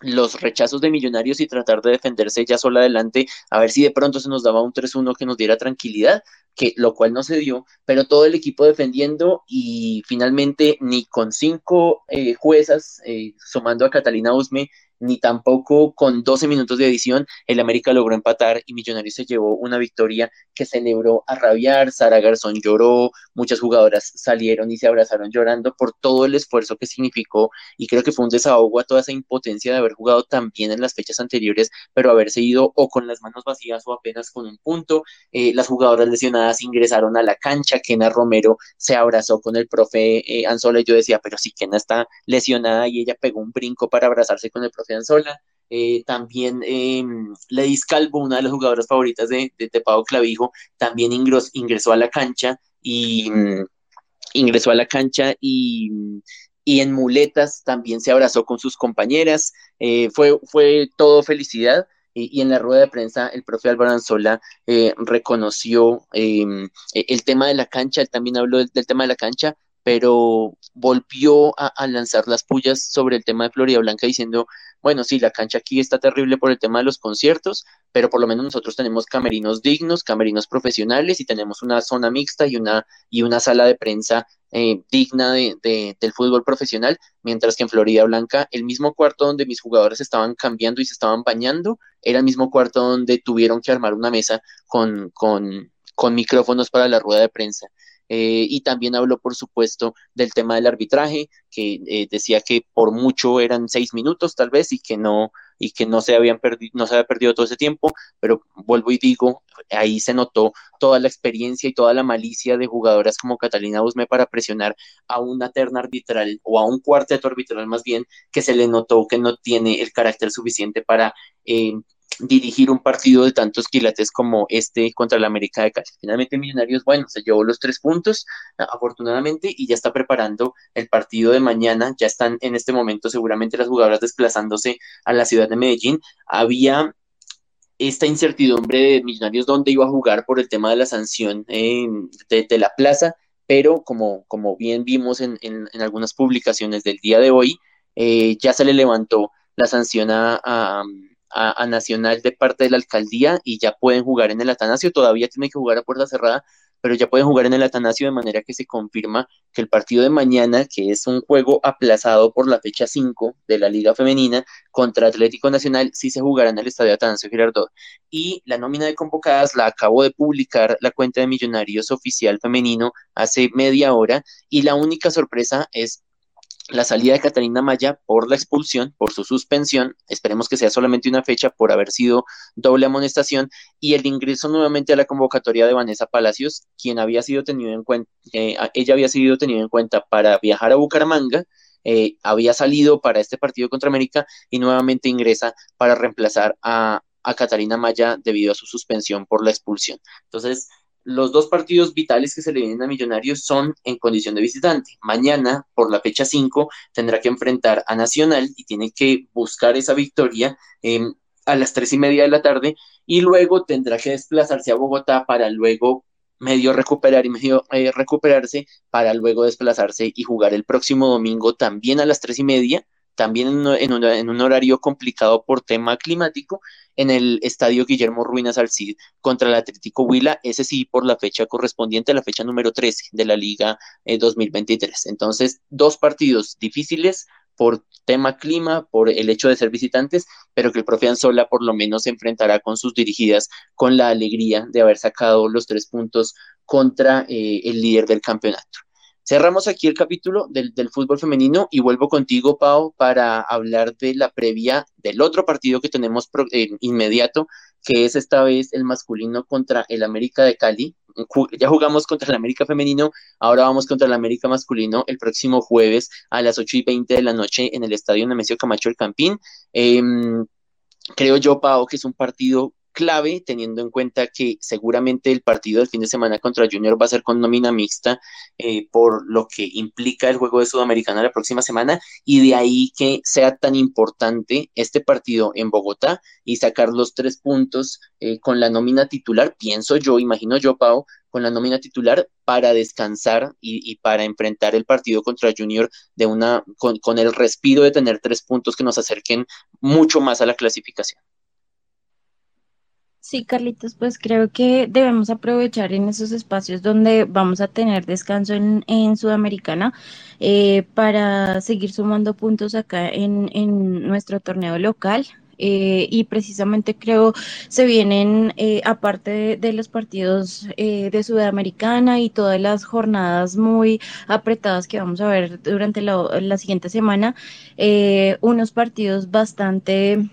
los rechazos de Millonarios y tratar de defenderse ya sola adelante, a ver si de pronto se nos daba un 3-1 que nos diera tranquilidad, que lo cual no se dio, pero todo el equipo defendiendo y finalmente ni con cinco eh, juezas, eh, sumando a Catalina Usme, ni tampoco con 12 minutos de edición el América logró empatar y Millonarios se llevó una victoria que celebró a rabiar. Sara Garzón lloró, muchas jugadoras salieron y se abrazaron llorando por todo el esfuerzo que significó y creo que fue un desahogo a toda esa impotencia de haber jugado tan bien en las fechas anteriores, pero haberse ido o con las manos vacías o apenas con un punto. Eh, las jugadoras lesionadas ingresaron a la cancha, Kena Romero se abrazó con el profe eh, Anzola y yo decía, pero si Kena está lesionada y ella pegó un brinco para abrazarse con el profe Anzola. Eh, también eh, Calvo, una de las jugadoras favoritas de, de, Clavijo, también ingresó, a la cancha y mm, ingresó a la cancha y, y, en muletas también se abrazó con sus compañeras. Eh, fue, fue todo felicidad. Y, en la rueda de prensa el profe Álvaro Anzola eh, reconoció em, e, el tema de la cancha, él también habló del tema de la cancha, pero volvió a, lanzar las pullas sobre el tema de Florida Blanca diciendo, bueno, sí, la cancha aquí está terrible por el tema de los conciertos, pero por lo menos nosotros tenemos camerinos dignos, camerinos profesionales y tenemos una zona mixta y una, y una sala de prensa eh, digna de, del fútbol profesional, mientras que en Florida Blanca el mismo cuarto donde mis jugadores estaban cambiando y se estaban bañando era el mismo cuarto donde tuvieron que armar una mesa con, con, con micrófonos para la rueda de prensa. Eh, y también habló, por supuesto, del tema del arbitraje, que eh, decía que por mucho eran seis minutos tal vez y que no y que no se habían perdido, no se había perdido todo ese tiempo, pero vuelvo y digo, ahí se notó toda la experiencia y toda la malicia de jugadoras como Catalina Usme para presionar a una terna arbitral o a un cuarteto arbitral más bien, que se le notó que no tiene el carácter suficiente para eh, dirigir un partido de tantos quilates como este contra la América de Cali. Finalmente Millonarios, bueno, se llevó los tres puntos, afortunadamente, y ya está preparando el partido de mañana. Ya están en este momento seguramente las jugadoras desplazándose a la ciudad de Medellín. Había esta incertidumbre de Millonarios dónde iba a jugar por el tema de la sanción de, la plaza, pero como, como bien vimos en, algunas publicaciones del día de hoy, eh, ya se le levantó la sanción a, Nacional de parte de la alcaldía y ya pueden jugar en el Atanasio. Todavía tienen que jugar a puerta cerrada, pero ya pueden jugar en el Atanasio de manera que se confirma que el partido de mañana, que es un juego aplazado por la fecha 5 de la Liga Femenina contra Atlético Nacional, sí se jugará en el Estadio Atanasio Girardot. Y la nómina de convocadas la acabo de publicar la cuenta de Millonarios oficial femenino hace media hora y la única sorpresa es la salida de Catalina Maya por la expulsión, por su suspensión, esperemos que sea solamente una fecha por haber sido doble amonestación, y el ingreso nuevamente a la convocatoria de Vanessa Palacios, quien había sido tenido en cuenta, eh, ella había sido tenido en cuenta para viajar a Bucaramanga, eh, había salido para este partido contra América y nuevamente ingresa para reemplazar a, a Catalina Maya debido a su suspensión por la expulsión. Entonces, los dos partidos vitales que se le vienen a Millonarios son en condición de visitante. Mañana, por la fecha 5, tendrá que enfrentar a Nacional y tiene que buscar esa victoria em, a las tres y media de la tarde y luego tendrá que desplazarse a Bogotá para luego medio recuperar y medio eh, recuperarse para luego desplazarse y jugar el próximo domingo también a las tres y media también en, un, horario complicado por tema climático, en el estadio Guillermo Ruinas Alcid contra el Atlético Huila, ese sí por la fecha correspondiente a la fecha número 13 de la Liga 2023. Eh, Entonces, dos partidos difíciles por tema clima, por el hecho de ser visitantes, pero que el profe Anzola por lo menos se enfrentará con sus dirigidas con la alegría de haber sacado los tres puntos contra eh, el líder del campeonato. Cerramos aquí el capítulo del, fútbol femenino y vuelvo contigo, Pau, para hablar de la previa del otro partido que tenemos eh, inmediato, que es esta vez el masculino contra el América de Cali. Ya jugamos contra el América femenino, ahora vamos contra el América masculino el próximo jueves a las 8 y 20 de la noche en el Estadio Nemesio Camacho El Campín. Em, creo yo, Pau, que es un partido clave, teniendo en cuenta que seguramente el partido del fin de semana contra Junior va a ser con nómina mixta, eh, por lo que implica el juego de Sudamericana la próxima semana, y de ahí que sea tan importante este partido en Bogotá y sacar los tres puntos eh, con la nómina titular, pienso yo, imagino yo, Pau, con la nómina titular para descansar y, para enfrentar el partido contra Junior de una, con, con el respiro de tener tres puntos que nos acerquen mucho más a la clasificación. Sí, Carlitos, pues creo que debemos aprovechar en esos espacios donde vamos a tener descanso en, Sudamericana eh, para seguir sumando puntos acá en, en nuestro torneo local. Eh, y precisamente creo se vienen, eh, aparte de, los partidos eh, de Sudamericana y todas las jornadas muy apretadas que vamos a ver durante la, la siguiente semana, eh, unos partidos bastante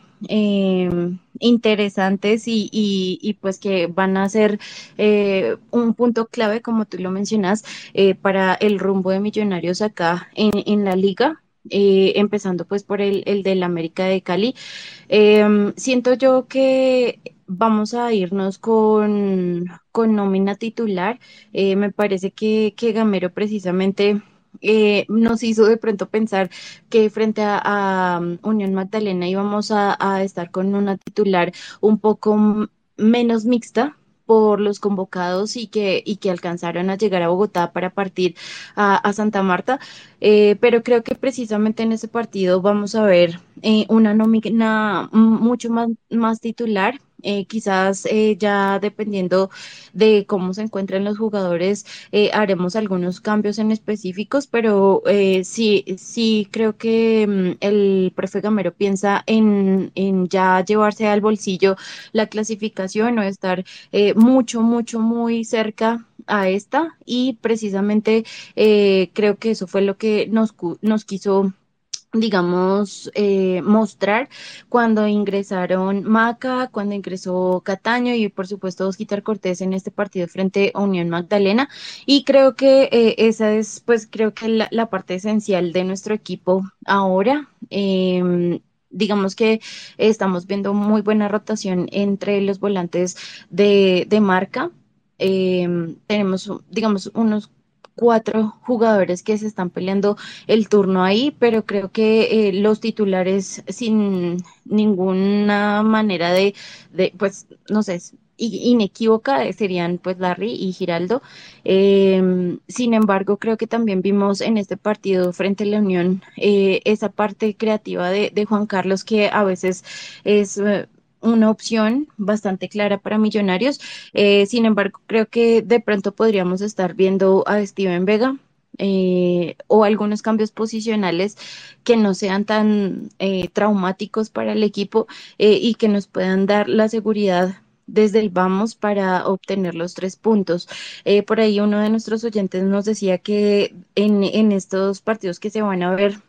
interesantes y, y, pues que van a ser eh, un punto clave, como tú lo mencionas, eh, para el rumbo de Millonarios acá en, en la liga. Eh, empezando pues por el, el del América de Cali. Eh, siento yo que vamos a irnos con, con nómina titular. Me parece que, que Gamero precisamente eh, nos hizo de pronto pensar que frente a, um, Unión Magdalena íbamos a, estar con una titular un poco menos mixta por los convocados y que, y que alcanzaron a llegar a Bogotá para partir a, a Santa Marta, eh, pero creo que precisamente en ese partido vamos a ver eh, una nómina mucho más, más titular, eh, quizás eh, ya dependiendo de cómo se encuentran los jugadores, eh, haremos algunos cambios en específicos, pero sí, sí creo que um, el profe Gamero piensa en, en, ya llevarse al bolsillo la clasificación o estar mucho, mucho, muy cerca a esta y precisamente creo que eso fue lo que nos, nos quiso digamos, eh, mostrar cuando ingresaron Maca, cuando ingresó Cataño y por supuesto Osquitar Cortés en este partido frente a Unión Magdalena. Y creo que eh, esa es, pues creo que la, parte esencial de nuestro equipo ahora. Eh, digamos que estamos viendo muy buena rotación entre los volantes de, de marca. Eh, tenemos, digamos, unos cuatro jugadores que se están peleando el turno ahí, pero creo que eh, los titulares sin ninguna manera de, de pues, no sé, inequívoca serían pues Larry y Giraldo. Eh, sin embargo, creo que también vimos en este partido frente a la Unión eh, esa parte creativa de, de, Juan Carlos que a veces es eh, una opción bastante clara para Millonarios. Eh, sin embargo, creo que de pronto podríamos estar viendo a Steven Vega eh, o algunos cambios posicionales que no sean tan eh, traumáticos para el equipo eh, y que nos puedan dar la seguridad desde el vamos para obtener los tres puntos. Eh, por ahí uno de nuestros oyentes nos decía que en, en estos partidos que se van a ver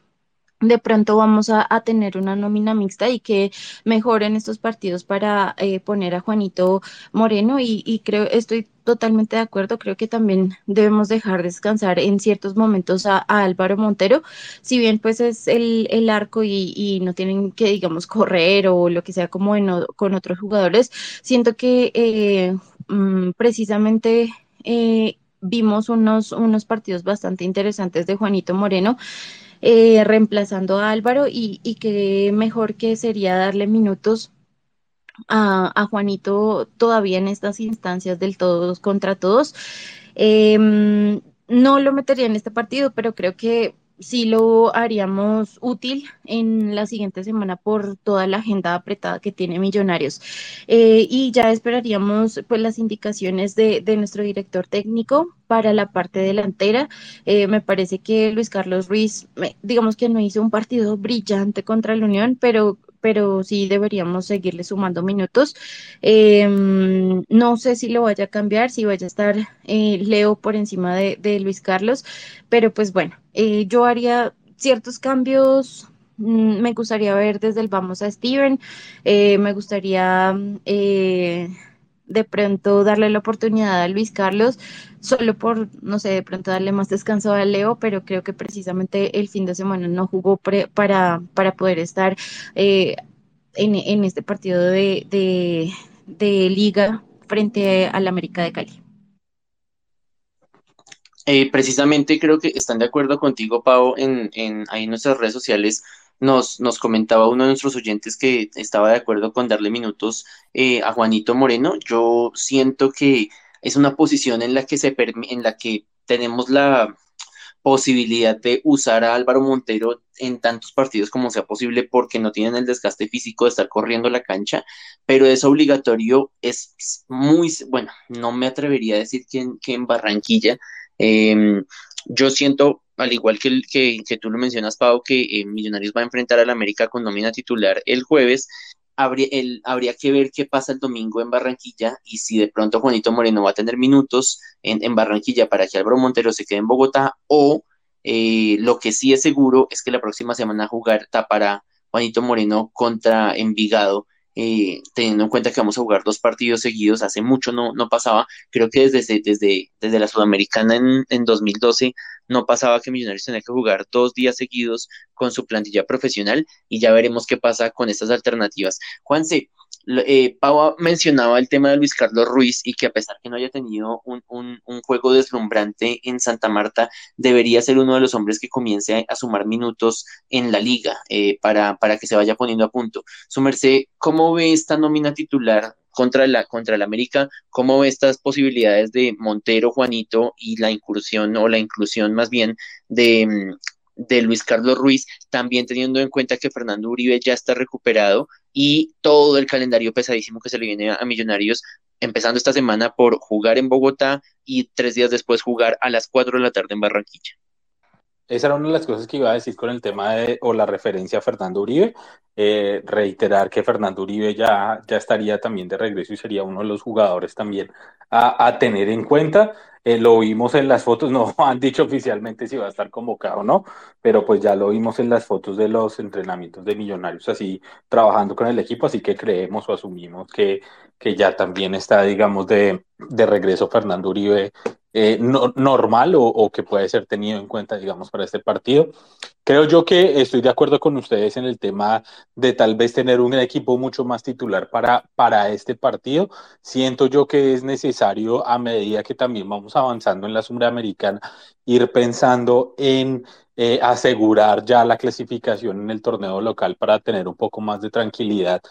de pronto vamos a, a, tener una nómina mixta y que mejoren estos partidos para eh, poner a Juanito Moreno y, y, creo, estoy totalmente de acuerdo, creo que también debemos dejar descansar en ciertos momentos a, Álvaro Montero, si bien pues es el, el arco y, y, no tienen que digamos correr o lo que sea como en, con otros jugadores, siento que eh, mmm, precisamente eh, vimos unos, unos partidos bastante interesantes de Juanito Moreno eh, reemplazando a Álvaro y, y, que mejor que sería darle minutos a, a, Juanito todavía en estas instancias del todos contra todos. Eh, no lo metería en este partido, pero creo que sí lo haríamos útil en la siguiente semana por toda la agenda apretada que tiene Millonarios. Eh, y ya esperaríamos pues las indicaciones de, de, nuestro director técnico para la parte delantera. Eh, me parece que Luis Carlos Ruiz, digamos que no hizo un partido brillante contra la Unión, pero pero sí deberíamos seguirle sumando minutos. Eh, no sé si lo vaya a cambiar, si vaya a estar eh, Leo por encima de, de, Luis Carlos, pero pues bueno, eh, yo haría ciertos cambios. Mm, me gustaría ver desde el vamos a Steven, eh, me gustaría eh, de pronto darle la oportunidad a Luis Carlos, solo por, no sé, de pronto darle más descanso a Leo, pero creo que precisamente el fin de semana no jugó pre, para, para poder estar eh, en, en, este partido de, de, de liga frente al América de Cali. Eh, precisamente creo que están de acuerdo contigo, Pau, en, en ahí en nuestras redes sociales nos, nos comentaba uno de nuestros oyentes que estaba de acuerdo con darle minutos eh, a Juanito Moreno. Yo siento que es una posición en la que se en la que tenemos la posibilidad de usar a Álvaro Montero en tantos partidos como sea posible porque no tienen el desgaste físico de estar corriendo la cancha, pero es obligatorio, es muy, bueno, no me atrevería a decir que en, que en Barranquilla, em, yo siento, al igual que, que, tú lo mencionas, Pau, que eh, Millonarios va a enfrentar al América con nómina titular el jueves, habría que ver qué pasa el domingo en Barranquilla y si de pronto Juanito Moreno va a tener minutos en, en Barranquilla para que Álvaro Montero se quede en Bogotá o eh, lo que sí es seguro es que la próxima semana jugar tapará Juanito Moreno contra Envigado. Eh, teniendo en cuenta que vamos a jugar dos partidos seguidos, hace mucho no, no pasaba, creo que desde, desde, desde la Sudamericana en, en 2012 no pasaba que Millonarios tenía que jugar dos días seguidos con su plantilla profesional y ya veremos qué pasa con estas alternativas. Juanse, eh, Pau mencionaba el tema de Luis Carlos Ruiz y que a pesar que no haya tenido un, juego deslumbrante en Santa Marta, debería ser uno de los hombres que comience a, sumar minutos en la liga eh, para, para que se vaya poniendo a punto. Su merced, ¿cómo ve esta nómina titular contra la, contra el América, ¿cómo ve estas posibilidades de Montero, Juanito y la incursión o la inclusión más bien de, mm, de Luis Carlos Ruiz, también teniendo en cuenta que Fernando Uribe ya está recuperado y todo el calendario pesadísimo que se le viene a Millonarios, empezando esta semana por jugar en Bogotá y tres días después jugar a las cuatro de la tarde en Barranquilla. Esa era una de las cosas que iba a decir con el tema de, o la referencia a Fernando Uribe. Eh, reiterar que Fernando Uribe ya, ya estaría también de regreso y sería uno de los jugadores también a, a tener en cuenta. Eh, lo vimos en las fotos, no han dicho oficialmente si va a estar convocado o no, pero pues ya lo vimos en las fotos de los entrenamientos de Millonarios, así trabajando con el equipo, así que creemos o asumimos que, que ya también está, digamos, de, de regreso Fernando Uribe eh, no, normal o, que puede ser tenido en cuenta, digamos, para este partido. Creo yo que estoy de acuerdo con ustedes en el tema de tal vez tener un equipo mucho más titular para, para este partido. Siento yo que es necesario, a medida que también vamos avanzando en la Sudamericana, ir pensando en eh, asegurar ya la clasificación en el torneo local para tener un poco más de tranquilidad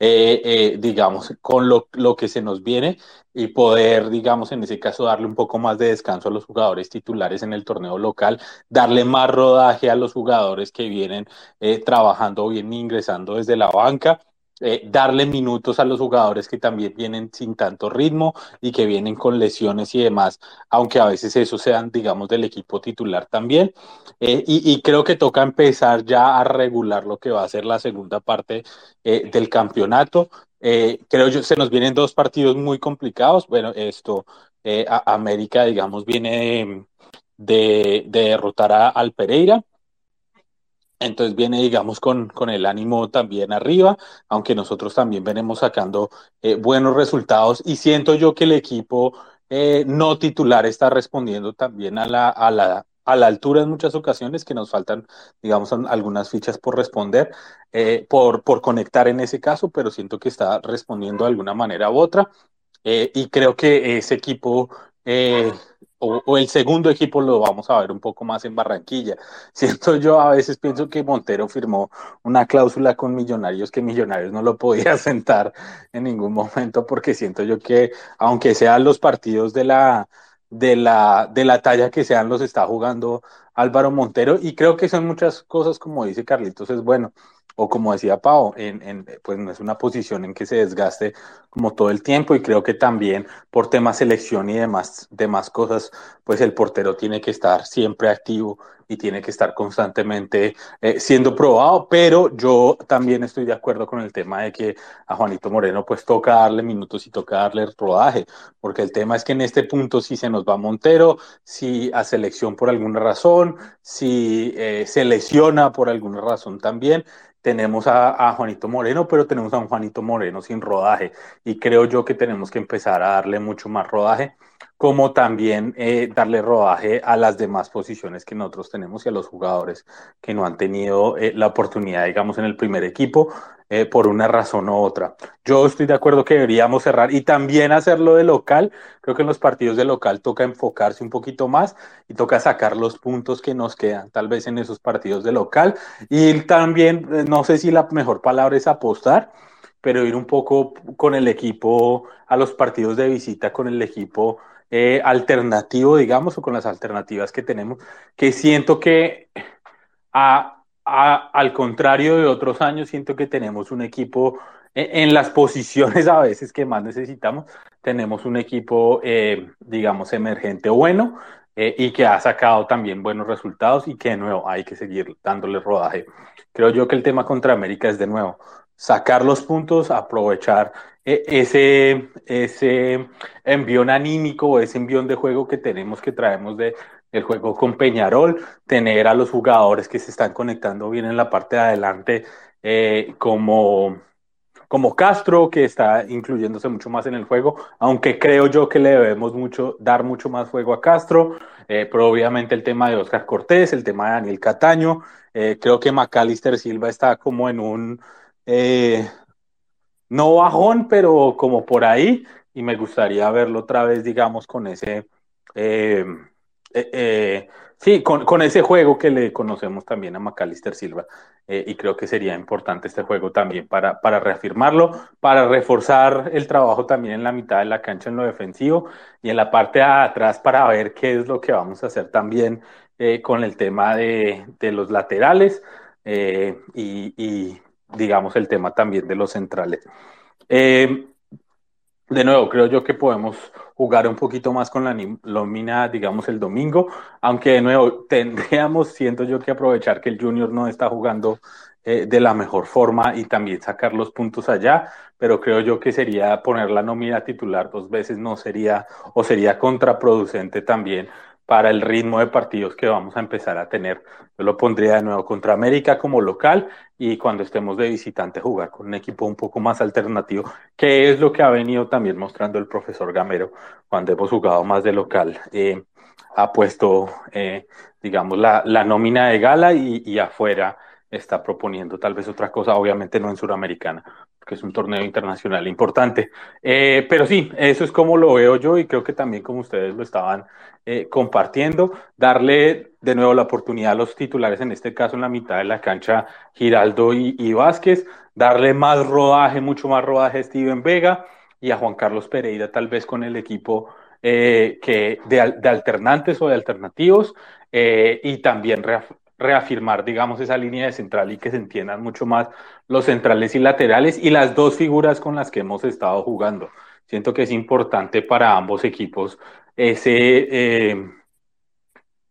eh, eh, digamos, con lo, lo, que se nos viene y poder, digamos, en ese caso, darle un poco más de descanso a los jugadores titulares en el torneo local, darle más rodaje a los jugadores que vienen eh, trabajando bien, ingresando desde la banca eh, darle minutos a los jugadores que también vienen sin tanto ritmo y que vienen con lesiones y demás, aunque a veces eso sean, digamos, del equipo titular también. Eh, y, creo que toca empezar ya a regular lo que va a ser la segunda parte eh, del campeonato. Creo yo, se nos vienen dos partidos muy complicados. Bueno, esto, a América, digamos, viene de, de derrotar al Pereira entonces viene, digamos, con, con, el ánimo también arriba, aunque nosotros también venimos sacando eh, buenos resultados y siento yo que el equipo eh, no titular está respondiendo también a la, a, la, a la altura en muchas ocasiones, que nos faltan, digamos, algunas fichas por responder, eh, por, por conectar en ese caso, pero siento que está respondiendo de alguna manera u otra. Y creo que ese equipo o, el segundo equipo lo vamos a ver un poco más en Barranquilla. Siento yo, a veces pienso que Montero firmó una cláusula con Millonarios que Millonarios no lo podía sentar en ningún momento porque siento yo que aunque sean los partidos de la de la de la talla que sean los está jugando Álvaro Montero y creo que son muchas cosas como dice Carlitos es bueno o como decía Pau, en, en, pues no es una posición en que se desgaste como todo el tiempo y creo que también por temas selección y demás, demás cosas, pues el portero tiene que estar siempre activo y tiene que estar constantemente eh, siendo probado, pero yo también estoy de acuerdo con el tema de que a Juanito Moreno pues toca darle minutos y toca darle rodaje, porque el tema es que en este punto si se nos va Montero, si a selección por alguna razón, si eh, se lesiona por alguna razón también, tenemos a, Juanito Moreno, pero tenemos a un Juanito Moreno sin rodaje. Y creo yo que tenemos que empezar a darle mucho más rodaje, como también eh, darle rodaje a las demás posiciones que nosotros tenemos y a los jugadores que no han tenido eh, la oportunidad, digamos, en el primer equipo eh, por una razón u otra. Yo estoy de acuerdo que deberíamos cerrar y también hacerlo de local. Creo que en los partidos de local toca enfocarse un poquito más y toca sacar los puntos que nos quedan, tal vez en esos partidos de local. Y también, eh, no sé si la mejor palabra es apostar, pero ir un poco con el equipo a los partidos de visita, con el equipo eh, alternativo, digamos, o con las alternativas que tenemos, que siento que a, al contrario de otros años, siento que tenemos un equipo e, en, las posiciones a veces que más necesitamos, tenemos un equipo, eh, digamos, emergente bueno eh, y que ha sacado también buenos resultados y que de nuevo hay que seguir dándole rodaje. Creo yo que el tema contra América es de nuevo sacar los puntos, aprovechar e, ese, ese envión anímico ese envión de juego que tenemos que traemos de, el juego con Peñarol, tener a los jugadores que se están conectando bien en la parte de adelante eh, como, como Castro, que está incluyéndose mucho más en el juego, aunque creo yo que le debemos mucho, dar mucho más juego a Castro, eh, pero obviamente el tema de Oscar Cortés, el tema de Daniel Cataño, eh, creo que Macalister Silva está como en un eh, no bajón, pero como por ahí, y me gustaría verlo otra vez, digamos, con ese, eh, eh, sí, con, ese juego que le conocemos también a Macalister Silva, y creo que sería importante este juego también para, para reafirmarlo, para reforzar el trabajo también en la mitad de la cancha en lo defensivo y en la parte de atrás para ver qué es lo que vamos a hacer también con el tema de, los laterales. y, digamos, el tema también de los centrales. Eh, de nuevo, creo yo que podemos jugar un poquito más con la nómina, digamos, el domingo, aunque de nuevo tendríamos, siento yo, que aprovechar que el Junior no está jugando eh, de la mejor forma y también sacar los puntos allá, pero creo yo que sería poner la nómina titular dos veces, no sería, o sería contraproducente también para el ritmo de partidos que vamos a empezar a tener. Yo lo pondría de nuevo contra América como local y cuando estemos de visitante jugar con un equipo un poco más alternativo, que es lo que ha venido también mostrando el profesor Gamero cuando hemos jugado más de local. Eh, ha puesto, eh, digamos, la, la, nómina de gala y, y afuera está proponiendo tal vez otra cosa, obviamente no en Suramericana, porque es un torneo internacional importante. Eh, pero sí, eso es como lo veo yo y creo que también como ustedes lo estaban eh, compartiendo, darle de nuevo la oportunidad a los titulares, en este caso en la mitad de la cancha, Giraldo y, Vázquez, darle más rodaje, mucho más rodaje a Steven Vega y a Juan Carlos Pereira, tal vez con el equipo eh, que de, de, alternantes o de alternativos, y también reafirmar, digamos, esa línea de central y que se entiendan mucho más los centrales y laterales y las dos figuras con las que hemos estado jugando. Siento que es importante para ambos equipos ese eh,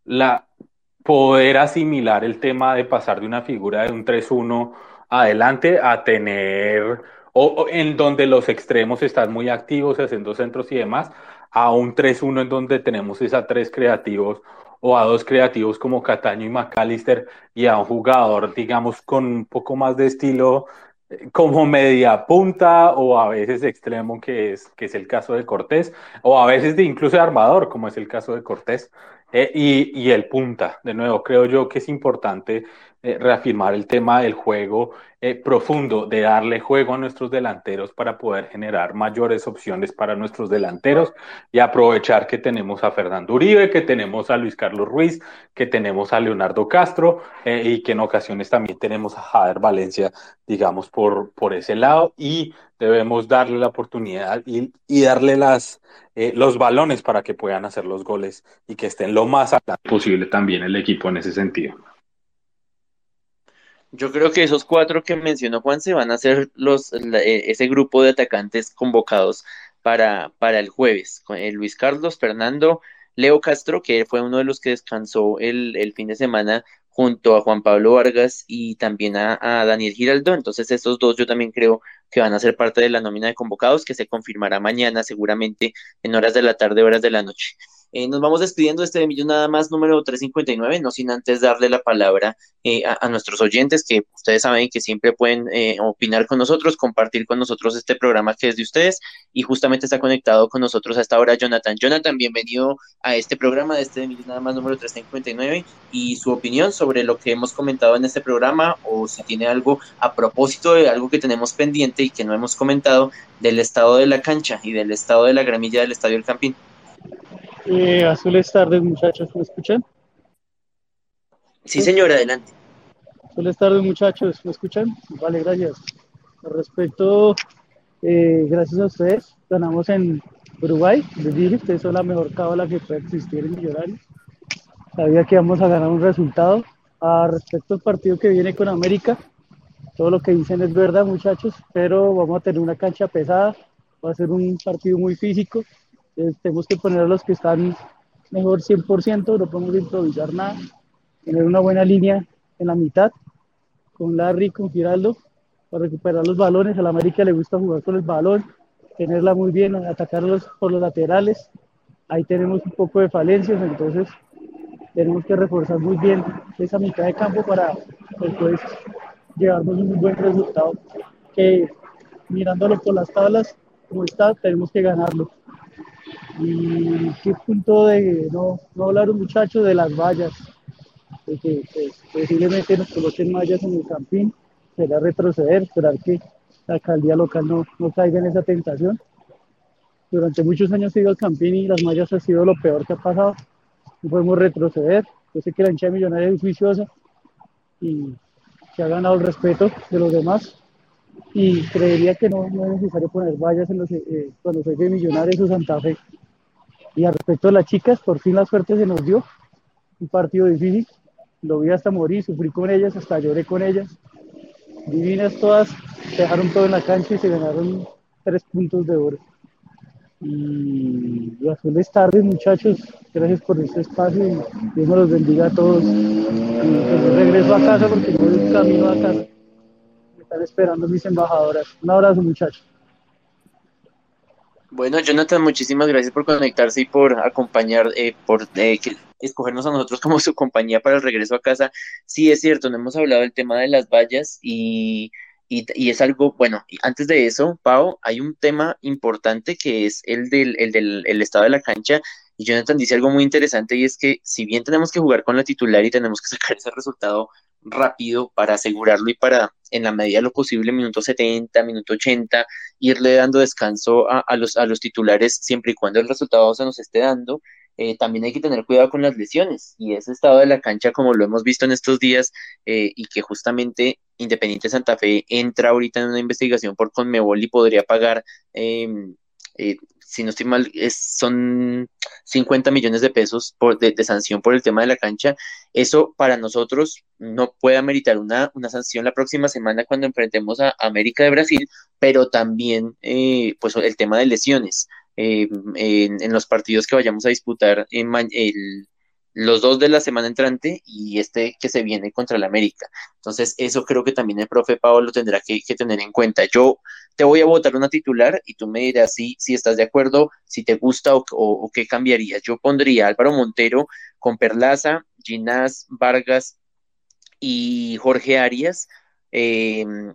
la, poder asimilar el tema de pasar de una figura de un 3-1 adelante a tener o, en donde los extremos están muy activos haciendo centros y demás, a un 3-1 en donde tenemos esa tres creativos o a dos creativos como Cataño y McAllister y a un jugador, digamos, con un poco más de estilo eh, como media punta o a veces extremo, que es, que es el caso de Cortés, o a veces de incluso armador, como es el caso de Cortés, eh, y, y el punta. De nuevo, creo yo que es importante eh, reafirmar el tema del juego eh, profundo, de darle juego a nuestros delanteros para poder generar mayores opciones para nuestros delanteros y aprovechar que tenemos a Fernando Uribe, que tenemos a Luis Carlos Ruiz, que tenemos a Leonardo Castro eh, y que en ocasiones también tenemos a Jader Valencia, digamos, por, por ese lado y debemos darle la oportunidad y, y darle las, los balones para que puedan hacer los goles y que estén lo más posible también el equipo en ese sentido. Yo creo que esos cuatro que mencionó Juanse van a ser los, eh, ese grupo de atacantes convocados para, para el jueves. Eh, Luis Carlos, Fernando, Leo Castro, que fue uno de los que descansó el, el fin de semana junto a Juan Pablo Vargas y también a, a, Daniel Giraldo. Entonces, estos dos yo también creo que van a ser parte de la nómina de convocados que se confirmará mañana, seguramente en horas de la tarde, horas de la noche. Eh, nos vamos despidiendo de este Millón Nada Más número 359, no sin antes darle la palabra eh, a, nuestros oyentes, que ustedes saben que siempre pueden eh, opinar con nosotros, compartir con nosotros este programa que es de ustedes, y justamente está conectado con nosotros hasta ahora Jonathan. Jonathan, bienvenido a este programa de este Millón Nada Más número 359 y su opinión sobre lo que hemos comentado en este programa o si tiene algo a propósito de algo que tenemos pendiente y que no hemos comentado del estado de la cancha y del estado de la gramilla del Estadio El Campín. Eh, azules tardes, muchachos, ¿me escuchan? Sí, señor, adelante. Azules tardes, muchachos, ¿me escuchan? Vale, gracias. Respecto, eh, gracias a ustedes, ganamos en Uruguay, les dije, ustedes son la mejor cábala que puede existir en Millonarios. Sabía que vamos a ganar un resultado. A respecto al partido que viene con América, todo lo que dicen es verdad, muchachos, pero vamos a tener una cancha pesada, va a ser un partido muy físico. Tenemos que poner a los que están mejor 100%, no podemos improvisar nada, tener una buena línea en la mitad, con Larry, con Giraldo, para recuperar los balones. A la América le gusta jugar con el balón, tenerla muy bien, atacarlos por los laterales. Ahí tenemos un poco de falencias, entonces tenemos que reforzar muy bien esa mitad de campo para después llevarnos un buen resultado. Que mirándolo por las tablas, como está, tenemos que ganarlo. Y qué punto de no, no hablar un muchacho de las vallas, de que pues, posiblemente nos coloquen mallas en el campín, será retroceder, esperar que la alcaldía local no, no caiga en esa tentación. Durante muchos años he ido al campín y las mallas ha sido lo peor que ha pasado. No podemos retroceder. Yo sé que la hinchada millonaria es juiciosa y se ha ganado el respeto de los demás. Y creería que no, es necesario poner vallas en los, eh, cuando ve Millonarios o Santa Fe. Y al respecto de las chicas, por fin la suerte se nos dio. Un partido difícil, lo vi hasta morir, sufrí con ellas, hasta lloré con ellas. Divinas todas, dejaron todo en la cancha y se ganaron tres puntos de oro. Y, buenas tardes muchachos, gracias por este espacio y Dios me los bendiga a todos. Y pues regreso a casa porque voy camino a casa. Me están esperando mis embajadoras. Un abrazo muchachos. Bueno, Jonathan, muchísimas gracias por conectarse y por acompañar, eh, por eh, escogernos a nosotros como su compañía para el regreso a casa. Sí, es cierto, no hemos hablado del tema de las vallas y, y, es algo, bueno, antes de eso, Pau, hay un tema importante que es el del, el del el estado de la cancha. Y Jonathan dice algo muy interesante y es que si bien tenemos que jugar con la titular y tenemos que sacar ese resultado rápido para asegurarlo y para, en la medida de lo posible, minuto 70, minuto 80, irle dando descanso a, los, a los titulares siempre y cuando el resultado se nos esté dando. Eh, también hay que tener cuidado con las lesiones y ese estado de la cancha, como lo hemos visto en estos días, eh, y que justamente Independiente Santa Fe entra ahorita en una investigación por Conmebol y podría pagar em, eh, si no estoy mal, son 50 millones de pesos por, de, sanción por el tema de la cancha. Eso para nosotros no puede ameritar una, una sanción la próxima semana cuando enfrentemos a América de Brasil, pero también eh, pues el tema de lesiones. Eh, en, en, los partidos que vayamos a disputar en el, los dos de la semana entrante y este que se viene contra el América. Entonces, eso creo que también el profe Pablo tendrá que, tener en cuenta. Yo te voy a votar una titular y tú me dirás si, si estás de acuerdo, si te gusta o, qué cambiarías. Yo pondría Álvaro Montero con Perlaza, Ginás, Vargas y Jorge Arias. Em,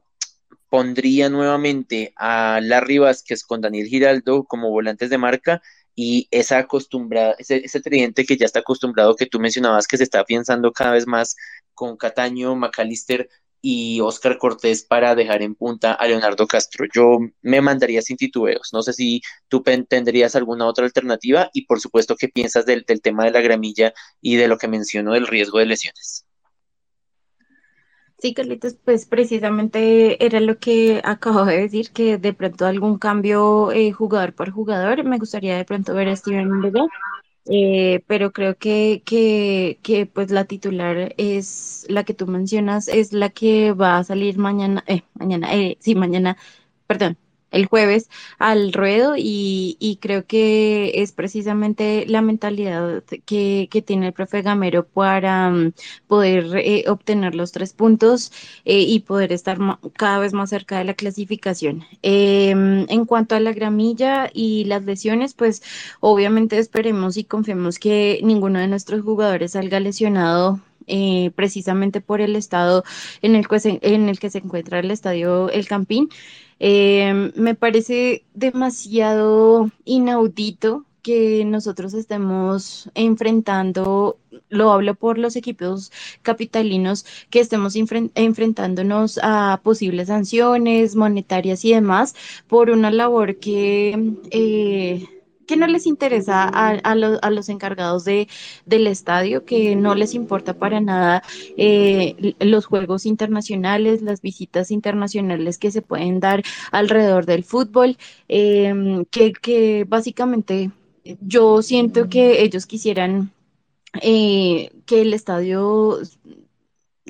pondría nuevamente a Larry Vázquez con Daniel Giraldo como volantes de marca y esa acostumbrada, ese, ese tridente que ya está acostumbrado, que tú mencionabas que se está pensando cada vez más con Cataño, McAllister y Oscar Cortés para dejar en punta a Leonardo Castro. Yo me mandaría sin titubeos. No sé si tú tendrías alguna otra alternativa y por supuesto qué piensas del, del tema de la gramilla y de lo que menciono del riesgo de lesiones. Sí, Carlitos, pues precisamente era lo que acabo de decir, que de pronto algún cambio eh, jugador por jugador, me gustaría de pronto ver a Steven Vega, eh, pero creo que, que, que pues la titular es la que tú mencionas, es la que va a salir mañana, eh, mañana, eh, sí, mañana, perdón, el jueves al ruedo y, y, creo que es precisamente la mentalidad que, que tiene el profe Gamero para um, poder eh, obtener los tres puntos eh, y poder estar cada vez más cerca de la clasificación. Eh, en cuanto a la gramilla y las lesiones, pues obviamente esperemos y confiemos que ninguno de nuestros jugadores salga lesionado eh, precisamente por el estado en el, que se, en el que se encuentra el estadio El Campín. Eh, me parece demasiado inaudito que nosotros estemos enfrentando, lo hablo por los equipos capitalinos, que estemos enfrentándonos a posibles sanciones monetarias y demás por una labor que eh, que no les interesa a, a, los encargados de, del estadio, que no les importa para nada eh, los juegos internacionales, las visitas internacionales que se pueden dar alrededor del fútbol, em, que, que básicamente yo siento que ellos quisieran eh, que el estadio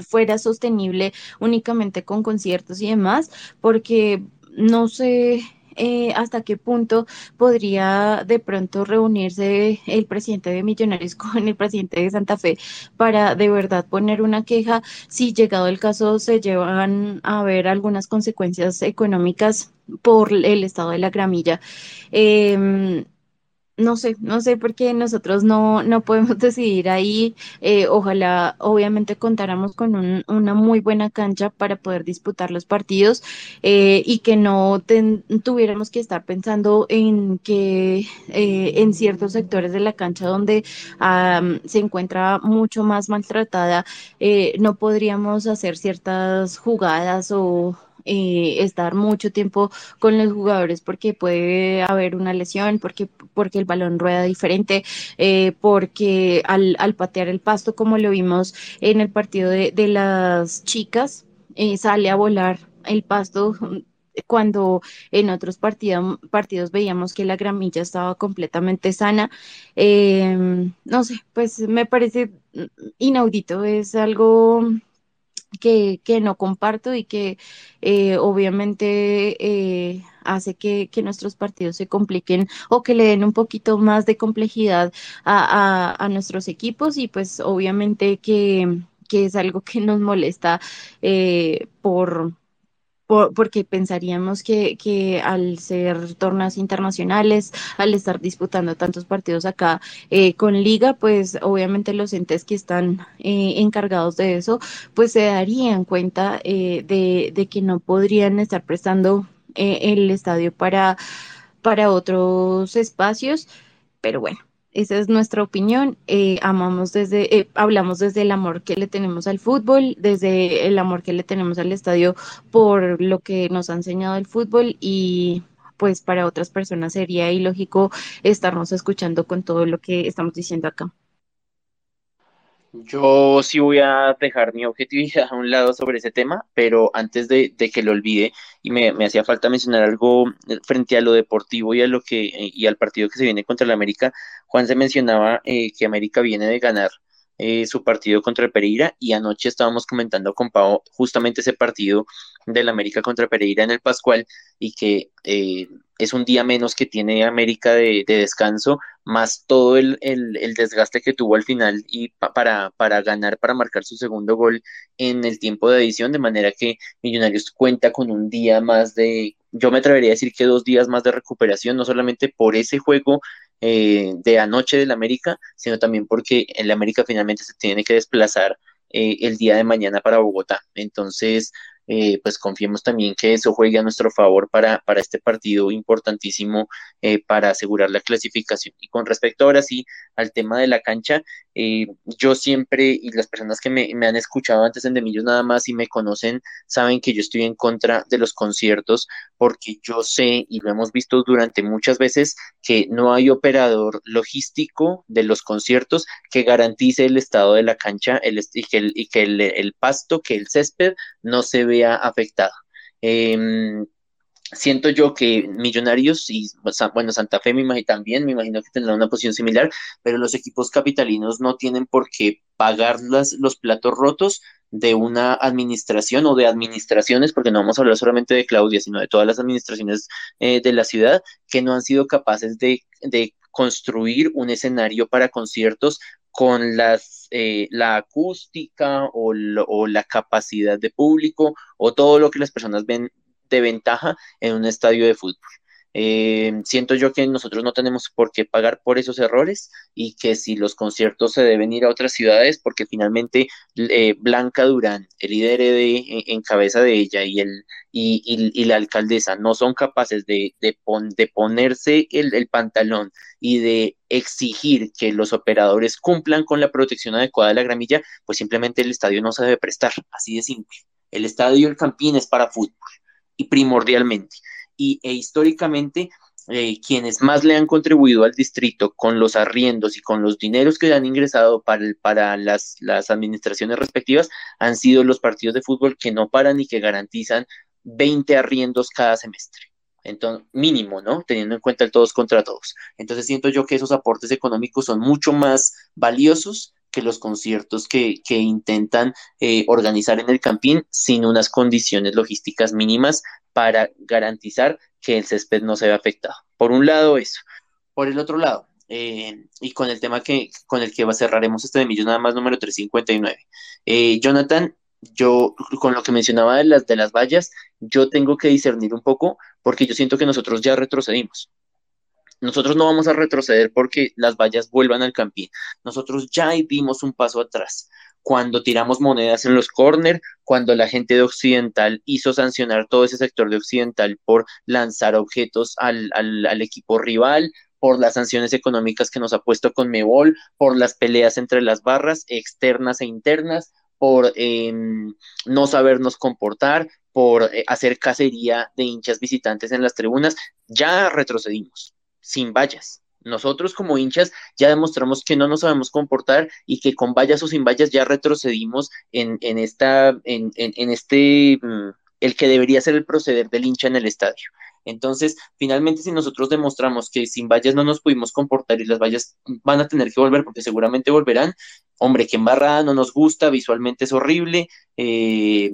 fuera sostenible únicamente con conciertos y demás, porque no sé eh, hasta qué punto podría de pronto reunirse el presidente de Millonarios con el presidente de Santa Fe para de verdad poner una queja si llegado el caso se llevan a ver algunas consecuencias económicas por el estado de la gramilla. Eh, no sé, no sé por qué nosotros no, no podemos decidir ahí. Eh, ojalá, obviamente, contáramos con una muy buena cancha para poder disputar los partidos eh, y que no tuviéramos que estar pensando en que eh, en ciertos sectores de la cancha donde se encuentra mucho más maltratada, no podríamos hacer ciertas jugadas o eh, estar mucho tiempo con los jugadores porque puede haber una lesión, porque, porque el balón rueda diferente, eh, porque al, al, patear el pasto, como lo vimos en el partido de, de las chicas, eh, sale a volar el pasto cuando en otros partidos, partidos veíamos que la gramilla estaba completamente sana. no sé, pues me parece inaudito, es algo que, que no comparto y que eh, obviamente eh, hace que, que, nuestros partidos se compliquen o que le den un poquito más de complejidad a, a, nuestros equipos y pues obviamente que, que, es algo que nos molesta eh, por porque pensaríamos que, que, al ser torneos internacionales, al estar disputando tantos partidos acá eh, con liga, pues obviamente los entes que están eh, encargados de eso, pues se darían cuenta eh, de, de, que no podrían estar prestando eh, el estadio para, para otros espacios, pero bueno, esa es nuestra opinión. Eh, amamos desde, eh, hablamos desde el amor que le tenemos al fútbol, desde el amor que le tenemos al estadio por lo que nos ha enseñado el fútbol y pues para otras personas sería ilógico estarnos escuchando con todo lo que estamos diciendo acá. Yo sí voy a dejar mi objetividad a un lado sobre ese tema, pero antes de, de que lo olvide, y me, me, hacía falta mencionar algo frente a lo deportivo y a lo que y al partido que se viene contra el América, Juan se mencionaba eh, que América viene de ganar eh, su partido contra Pereira y anoche estábamos comentando con Pau justamente ese partido del América contra Pereira en el Pascual y que eh, es un día menos que tiene América de, de descanso, más todo el, el, el, desgaste que tuvo al final y pa, para, para ganar, para marcar su segundo gol en el tiempo de edición, de manera que Millonarios cuenta con un día más de, yo me atrevería a decir que dos días más de recuperación, no solamente por ese juego eh, de anoche del América, sino también porque el América finalmente se tiene que desplazar eh, el día de mañana para Bogotá. Entonces, eh, pues confiemos también que eso juegue a nuestro favor para, para este partido importantísimo eh, para asegurar la clasificación. Y con respecto ahora sí al tema de la cancha, eh, yo siempre, y las personas que me, me, han escuchado antes en Demillos nada más y me conocen, saben que yo estoy en contra de los conciertos porque yo sé, y lo hemos visto durante muchas veces, que no hay operador logístico de los conciertos que garantice el estado de la cancha el, y que, el, y que el, el pasto, que el césped no se vea afectado. Eh, siento yo que Millonarios y bueno, Santa Fe me imagino, también me imagino que tendrá una posición similar, pero los equipos capitalinos no tienen por qué pagar las, los platos rotos de una administración o de administraciones, porque no vamos a hablar solamente de Claudia, sino de todas las administraciones eh, de la ciudad que no han sido capaces de, de construir un escenario para conciertos con las, eh, la acústica o, lo, la capacidad de público o todo lo que las personas ven de ventaja en un estadio de fútbol. Eh, siento yo que nosotros no tenemos por qué pagar por esos errores y que si los conciertos se deben ir a otras ciudades, porque finalmente eh, Blanca Durán, el líder de, en cabeza de ella y, el, y, y, la alcaldesa no son capaces de, de, pon, de ponerse el, el, pantalón y de exigir que los operadores cumplan con la protección adecuada de la gramilla, pues simplemente el estadio no se debe prestar, así de simple. El estadio El Campín es para fútbol y primordialmente. Y e históricamente eh, quienes más le han contribuido al distrito con los arriendos y con los dineros que han ingresado para, para las, las administraciones respectivas han sido los partidos de fútbol que no paran y que garantizan 20 arriendos cada semestre. Entonces, mínimo, ¿no? Teniendo en cuenta el todos contra todos. Entonces siento yo que esos aportes económicos son mucho más valiosos que los conciertos que, que intentan eh, organizar en el Campín sin unas condiciones logísticas mínimas para garantizar que el césped no se vea afectado. Por un lado, eso. Por el otro lado, eh, y con el tema que, con el que cerraremos este de Millos nada más número 359. Eh, Jonathan, yo con lo que mencionaba de las, de las vallas, yo tengo que discernir un poco porque yo siento que nosotros ya retrocedimos. Nosotros no vamos a retroceder porque las vallas vuelvan al campín. Nosotros ya dimos un paso atrás. Cuando tiramos monedas en los corner, cuando la gente de Occidental hizo sancionar todo ese sector de Occidental por lanzar objetos al, al, al equipo rival, por las sanciones económicas que nos ha puesto con Mebol, por las peleas entre las barras externas e internas, por eh, no sabernos comportar, por eh, hacer cacería de hinchas visitantes en las tribunas, ya retrocedimos, sin vallas. Nosotros como hinchas ya demostramos que no nos sabemos comportar y que con vallas o sin vallas ya retrocedimos en, en esta, en, en, en este, mm, el que debería ser el proceder del hincha en el estadio. Entonces, finalmente, si nosotros demostramos que sin vallas no nos pudimos comportar y las vallas van a tener que volver porque seguramente volverán, hombre, que embarrada no nos gusta, visualmente es horrible, eh,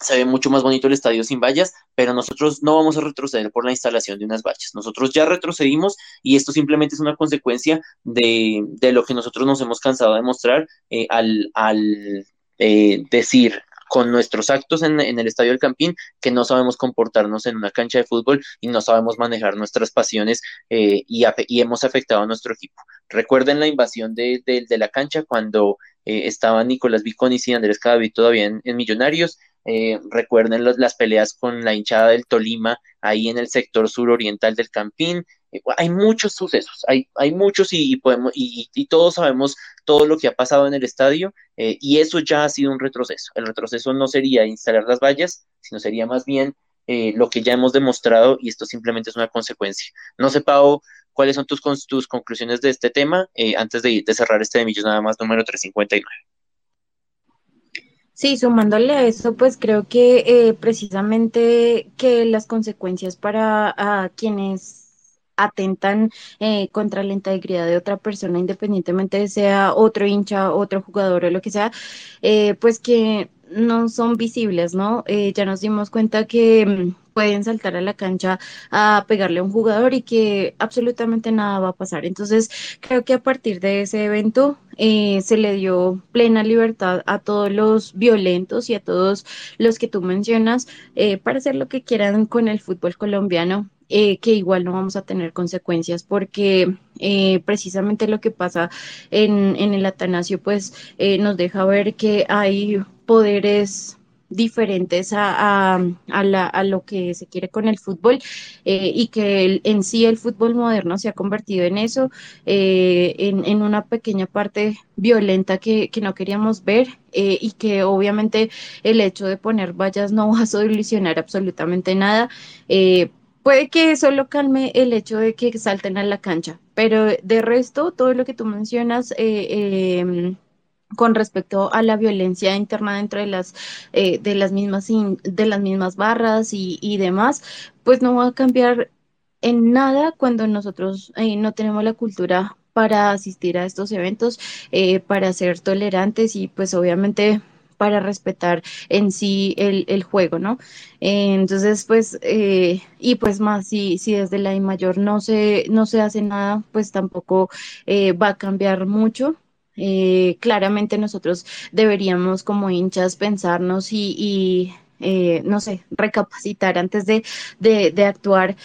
se ve mucho más bonito el estadio sin vallas, pero nosotros no vamos a retroceder por la instalación de unas vallas. Nosotros ya retrocedimos y esto simplemente es una consecuencia de, de lo que nosotros nos hemos cansado de mostrar eh, al, al eh, decir con nuestros actos en, el Estadio del Campín que no sabemos comportarnos en una cancha de fútbol y no sabemos manejar nuestras pasiones eh, y, hemos afectado a nuestro equipo. Recuerden la invasión de, de, la cancha cuando eh, estaban Nicolás Viconis y Andrés Cadavid todavía en, Millonarios. Eh, recuerden las peleas con la hinchada del Tolima ahí en el sector suroriental del Campín. Hay muchos sucesos, hay, hay muchos y, podemos y, todos sabemos todo lo que ha pasado en el estadio eh, y eso ya ha sido un retroceso. El retroceso no sería instalar las vallas, sino sería más bien eh, lo que ya hemos demostrado y esto simplemente es una consecuencia. No sé, Pau, cuáles son tus, tus conclusiones de este tema eh, antes de, cerrar este de Millos nada más número 359. Sí, sumándole a eso, pues creo que precisamente que las consecuencias para quienes atentan eh, contra la integridad de otra persona, independientemente de sea otro hincha, otro jugador o lo que sea, eh, pues que no son visibles, ¿no? Eh, ya nos dimos cuenta que mm, pueden saltar a la cancha a pegarle a un jugador y que absolutamente nada va a pasar. Entonces, creo que a partir de ese evento eh, se le dio plena libertad a todos los violentos y a todos los que tú mencionas eh, para hacer lo que quieran con el fútbol colombiano. Eh, que igual no vamos a tener consecuencias porque eh, precisamente lo que pasa en, en el Atanasio pues eh, nos deja ver que hay poderes diferentes a, a, a, la, a, lo que se quiere con el fútbol eh, y que el, en sí el fútbol moderno se ha convertido en eso, eh, en, en, una pequeña parte violenta que, que no queríamos ver eh, y que obviamente el hecho de poner vallas no va a solucionar absolutamente nada. Puede que eso lo calme el hecho de que salten a la cancha, pero de resto, todo lo que tú mencionas, eh, eh, con respecto a la violencia interna dentro de las eh, de las mismas de las mismas barras y, y, demás pues no va a cambiar en nada cuando nosotros eh, no tenemos la cultura para asistir a estos eventos eh, para ser tolerantes y pues obviamente para respetar en sí el, el juego, ¿no? Eh, entonces, pues, eh, y pues más, si, si desde la I mayor no se, no se hace nada, pues tampoco eh, va a cambiar mucho. Eh, claramente nosotros deberíamos como hinchas pensarnos y, y no sé, recapacitar antes de, de, actuar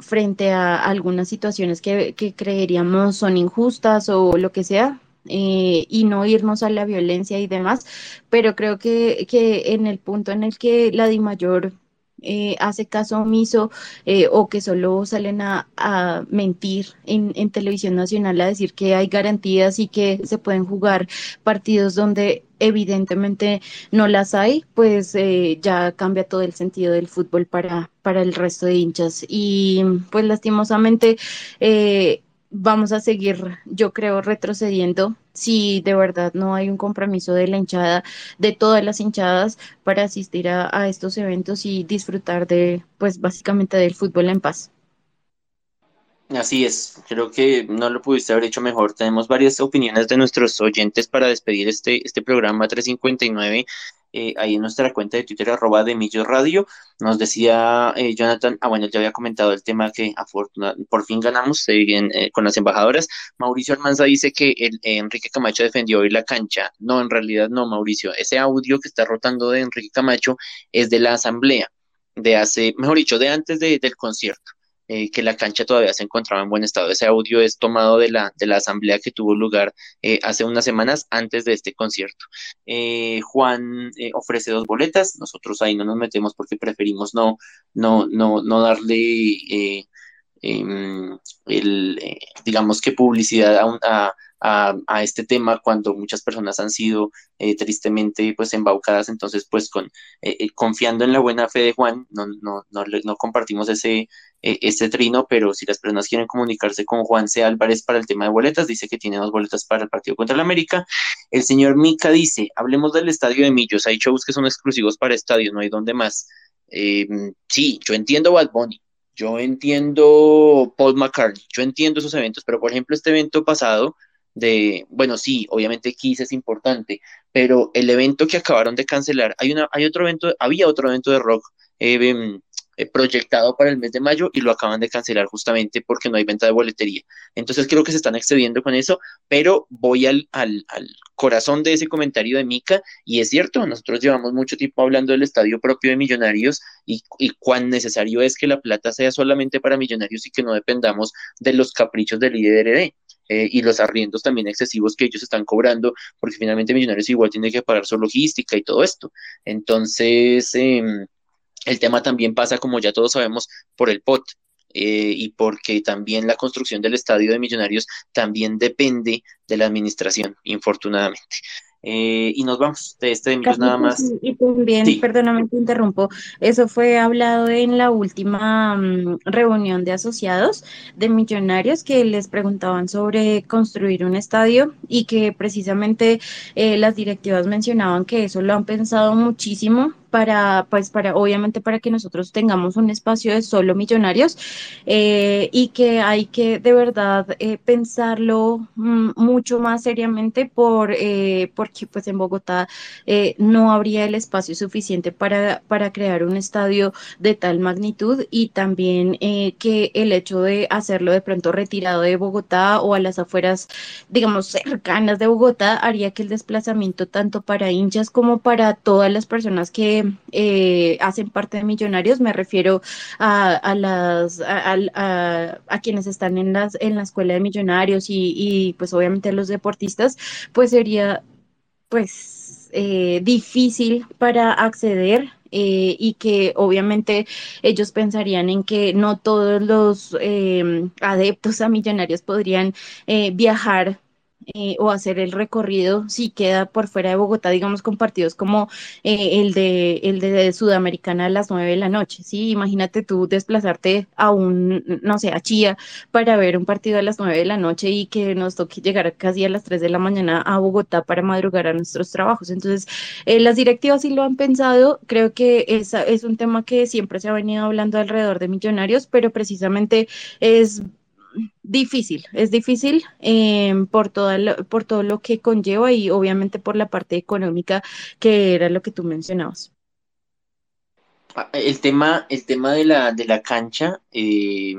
frente a algunas situaciones que, que, creeríamos son injustas o lo que sea. Eh, y no irnos a la violencia y demás, pero creo que, que en el punto en el que la Di Mayor eh, hace caso omiso eh, o que solo salen a, mentir en, televisión nacional a decir que hay garantías y que se pueden jugar partidos donde evidentemente no las hay, pues eh, ya cambia todo el sentido del fútbol para, para el resto de hinchas. Y pues lastimosamente vamos a seguir, yo creo, retrocediendo si de verdad no hay un compromiso de la hinchada, de todas las hinchadas, para asistir a, estos eventos y disfrutar de, pues básicamente del fútbol en paz. Así es, creo que no lo pudiste haber hecho mejor. Tenemos varias opiniones de nuestros oyentes para despedir este, este programa 359 eh, ahí en nuestra cuenta de Twitter, arroba de Millos Radio. Nos decía eh, Jonathan, ah, bueno, ya había comentado el tema que por fin ganamos eh, con las embajadoras. Mauricio Almanza dice que el, Enrique Camacho defendió hoy la cancha. No, en realidad no, Mauricio. Ese audio que está rotando de Enrique Camacho es de la asamblea de hace, mejor dicho, de antes del concierto. Eh, que la cancha todavía se encontraba en buen estado. Ese audio es tomado de la, de la asamblea que tuvo lugar eh, hace unas semanas antes de este concierto. Eh, Juan ofrece dos boletas, nosotros ahí no nos metemos porque preferimos no, no, no, no darle em, el, digamos que publicidad a, a a, este tema cuando muchas personas han sido eh, tristemente pues embaucadas, entonces pues con eh, eh, confiando en la buena fe de Juan, no, no, no, no compartimos ese, ese trino, pero si las personas quieren comunicarse con Juan C. Álvarez para el tema de boletas, dice que tiene dos boletas para el partido contra el América. El señor Mica dice, hablemos del estadio de Millos, hay shows que son exclusivos para estadios, no hay donde más. sí, yo entiendo Bad Bunny, yo entiendo Paul McCartney, yo entiendo esos eventos, pero por ejemplo este evento pasado de, bueno, sí, obviamente Kiss es importante, pero el evento que acabaron de cancelar, hay una, hay otro evento, había otro evento de rock eh, em, eh, proyectado para el mes de mayo y lo acaban de cancelar justamente porque no hay venta de boletería. Entonces creo que se están excediendo con eso, pero voy al, al, al corazón de ese comentario de Mica y es cierto, nosotros llevamos mucho tiempo hablando del estadio propio de Millonarios y, y cuán necesario es que la plata sea solamente para Millonarios y que no dependamos de los caprichos del IDRD. Eh, y los arriendos también excesivos que ellos están cobrando, porque finalmente Millonarios igual tiene que pagar su logística y todo esto. Entonces, em, el tema también pasa, como ya todos sabemos, por el POT. Eh, y porque también la construcción del estadio de Millonarios también depende de la administración, infortunadamente. Eh, y nos vamos. De este de nada más. Y también, perdóname te interrumpo, eso fue hablado en la última mm, reunión de asociados de millonarios que les preguntaban sobre construir un estadio y que precisamente eh, las directivas mencionaban que eso lo han pensado muchísimo para, pues, para, obviamente, para que nosotros tengamos un espacio de solo millonarios eh, y que hay que de verdad eh, pensarlo mm, mucho más seriamente por, eh, porque, pues, en Bogotá no habría el espacio suficiente para, para crear un estadio de tal magnitud y también que el hecho de hacerlo de pronto retirado de Bogotá o a las afueras, digamos, cercanas de Bogotá, haría que el desplazamiento tanto para hinchas como para todas las personas que eh, hacen parte de Millonarios, me refiero a, las a, quienes están en las en la escuela de Millonarios y, pues obviamente los deportistas, pues sería pues eh, difícil para acceder eh, y que obviamente ellos pensarían en que no todos los adeptos a millonarios podrían viajar eh, o hacer el recorrido si queda por fuera de Bogotá, digamos, con partidos como eh, el, de, el de Sudamericana a las nueve de la noche, ¿sí? Imagínate tú desplazarte a un, no sé, a Chía para ver un partido a las nueve de la noche y que nos toque llegar casi a las tres de la mañana a Bogotá para madrugar a nuestros trabajos. Entonces, eh, las directivas sí lo han pensado, creo que esa es un tema que siempre se ha venido hablando alrededor de millonarios, pero precisamente es difícil, es difícil eh, por, toda por todo lo que conlleva y obviamente por la parte económica que era lo que tú mencionabas. Ah, el tema, el tema de la, de la cancha, eh,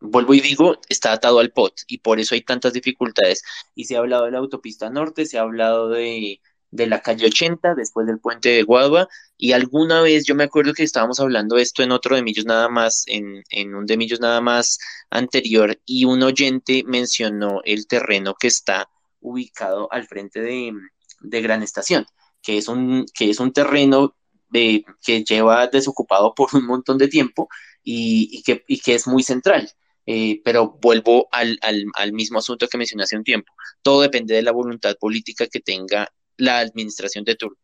vuelvo y digo, está atado al POT y por eso hay tantas dificultades. Y se ha hablado de la autopista norte, se ha hablado de, de la calle 80, después del puente de Guadua, y alguna vez yo me acuerdo que estábamos hablando esto en otro de Millos nada más, en, en un de Millos nada más anterior, y un oyente mencionó el terreno que está ubicado al frente de, de Gran Estación, que es un, que es un terreno eh, que lleva desocupado por un montón de tiempo y, que, que es muy central. Eh, pero vuelvo al, al, mismo asunto que mencioné hace un tiempo. Todo depende de la voluntad política que tenga la administración de turno.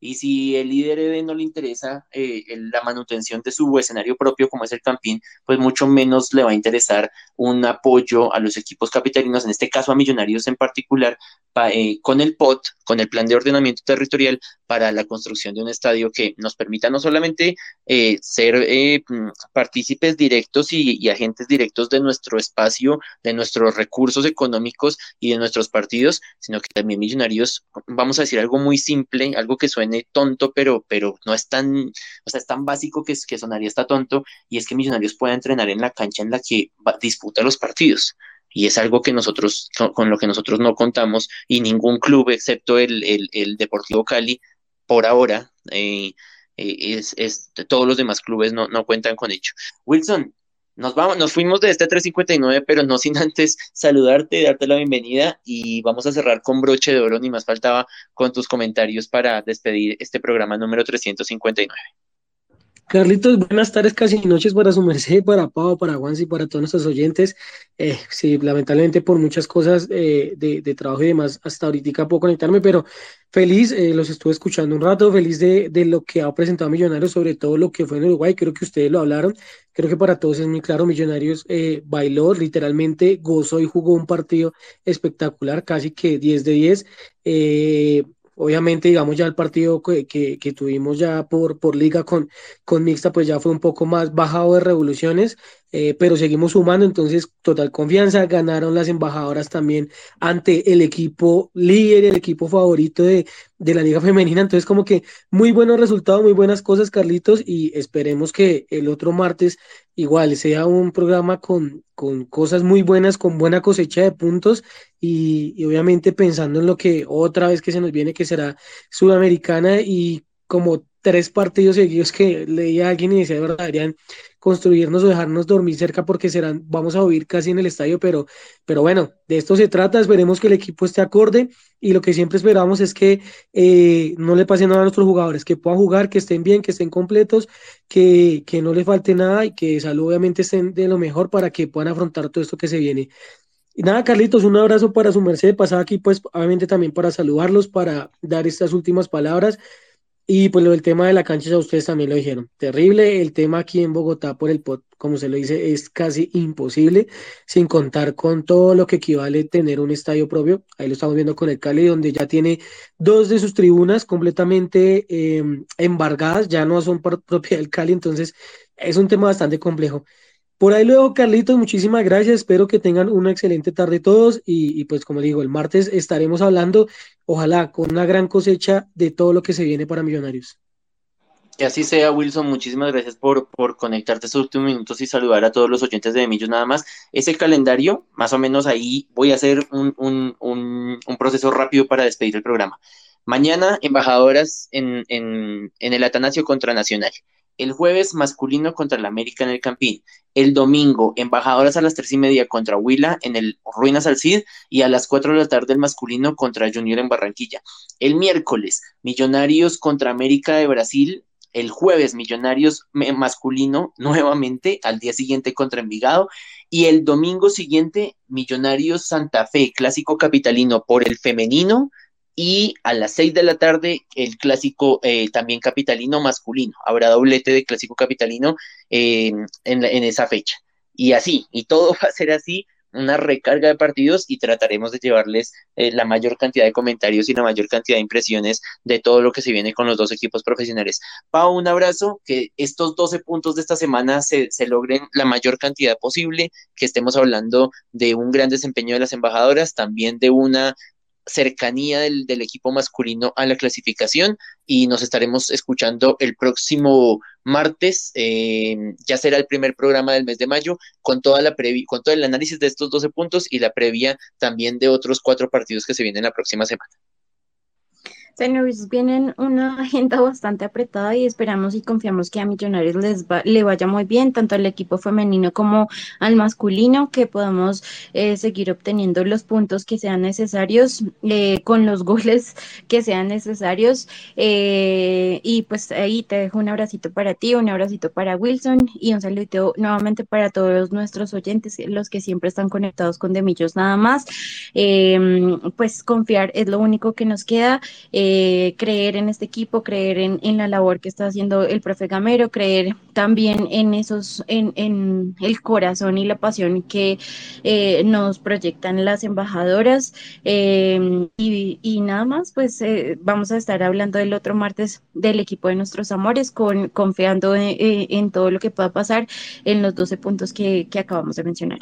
Y si el líder no le interesa eh, la manutención de su escenario propio, como es el Campín, pues mucho menos le va a interesar un apoyo a los equipos capitalinos, en este caso a Millonarios en particular, eh, con el POT, con el Plan de Ordenamiento Territorial, para la construcción de un estadio que nos permita no solamente eh, ser mm, partícipes directos y, agentes directos de nuestro espacio, de nuestros recursos económicos y de nuestros partidos, sino que también Millonarios, vamos a decir algo muy simple, algo que suene tonto, pero, pero no es tan, o sea, es tan básico que, que sonaría está tonto, y es que Millonarios pueda entrenar en la cancha en la que disputa los partidos. Y es algo que nosotros, con, lo que nosotros no contamos, y ningún club, excepto el, el, Deportivo Cali, por ahora, eh, eh, es, es, todos los demás clubes no, no cuentan con ello. Wilson, nos vamos, nos fuimos de este 359, pero no sin antes saludarte, darte la bienvenida y vamos a cerrar con broche de oro, ni más faltaba con tus comentarios para despedir este programa número 359. Carlitos, buenas tardes, casi noches para su merced, para Pau, para Juan y para todos nuestros oyentes. Eh, sí, lamentablemente por muchas cosas eh, de, trabajo y demás, hasta ahorita puedo conectarme, pero feliz, eh, los estuve escuchando un rato, feliz de, de, lo que ha presentado Millonarios, sobre todo lo que fue en Uruguay, creo que ustedes lo hablaron, creo que para todos es muy claro, Millonarios bailó, literalmente gozó y jugó un partido espectacular, casi que 10 de 10. Obviamente, digamos, ya el partido que, que, tuvimos ya por, por liga con, con mixta, pues ya fue un poco más bajado de revoluciones, eh, pero seguimos sumando, entonces total confianza, ganaron las embajadoras también ante el equipo líder, el equipo favorito de, de la liga femenina, entonces como que muy buenos resultados, muy buenas cosas, Carlitos, y esperemos que el otro martes igual sea un programa con, con cosas muy buenas, con buena cosecha de puntos y, obviamente pensando en lo que otra vez que se nos viene, que será Sudamericana y como tres partidos seguidos que leía a alguien y decía, verdad, deberían construirnos o dejarnos dormir cerca porque serán, vamos a vivir casi en el estadio, pero, pero bueno, de esto se trata, esperemos que el equipo esté acorde y lo que siempre esperamos es que eh, no le pase nada a nuestros jugadores, que puedan jugar, que estén bien, que estén completos, que, que no les falte nada y que salud obviamente estén de lo mejor para que puedan afrontar todo esto que se viene. Y nada, Carlitos, un abrazo para su merced. Pasaba aquí, pues, obviamente también para saludarlos, para dar estas últimas palabras. Y pues lo del tema de la cancha, ya ustedes también lo dijeron. Terrible. El tema aquí en Bogotá por el POT, como se lo dice, es casi imposible, sin contar con todo lo que equivale tener un estadio propio. Ahí lo estamos viendo con el Cali, donde ya tiene dos de sus tribunas completamente em, embargadas, ya no son propiedad del Cali, entonces es un tema bastante complejo. Por ahí luego, Carlitos, muchísimas gracias. Espero que tengan una excelente tarde todos y, pues como digo, el martes estaremos hablando, ojalá, con una gran cosecha de todo lo que se viene para Millonarios. Que así sea, Wilson. Muchísimas gracias por, por conectarte estos últimos minutos y saludar a todos los oyentes de Millos nada más. Es el calendario, más o menos ahí voy a hacer un, un, un, un proceso rápido para despedir el programa. Mañana, embajadoras en, en, en el Atanasio contra Nacional. El jueves, masculino contra el América en el Campín. El domingo, embajadoras a las tres y media contra Huila en el Ruinas al Cid y a las cuatro de la tarde el masculino contra Junior en Barranquilla. El miércoles, Millonarios contra América de Brasil. El jueves, Millonarios masculino nuevamente al día siguiente contra Envigado. Y el domingo siguiente, Millonarios Santa Fe, clásico capitalino por el femenino y a las seis de la tarde el clásico eh, también capitalino masculino. Habrá doblete de clásico capitalino eh, en, en, esa fecha. Y así, y todo va a ser así, una recarga de partidos y trataremos de llevarles eh, la mayor cantidad de comentarios y la mayor cantidad de impresiones de todo lo que se viene con los dos equipos profesionales. Pau, un abrazo, que estos 12 puntos de esta semana se, se logren la mayor cantidad posible, que estemos hablando de un gran desempeño de las embajadoras, también de una cercanía del, del, equipo masculino a la clasificación y nos estaremos escuchando el próximo martes, eh, ya será el primer programa del mes de mayo, con toda la con todo el análisis de estos 12 puntos y la previa también de otros cuatro partidos que se vienen la próxima semana. Se nos viene una agenda bastante apretada y esperamos y confiamos que a Millonarios les le vaya muy bien, tanto al equipo femenino como al masculino, que podamos eh, seguir obteniendo los puntos que sean necesarios, eh, con los goles que sean necesarios. Eh, y pues ahí te dejo un abracito para ti, un abracito para Wilson y un saludo nuevamente para todos nuestros oyentes, los que siempre están conectados con Demillos nada más. pues confiar es lo único que nos queda. Creer en este equipo, creer en, la labor que está haciendo el profe Gamero, creer también en esos, en, el corazón y la pasión que eh, nos proyectan las embajadoras. Eh, y, nada más, pues vamos a estar hablando el otro martes del equipo de nuestros amores, con, confiando en, todo lo que pueda pasar en los 12 puntos que acabamos de mencionar.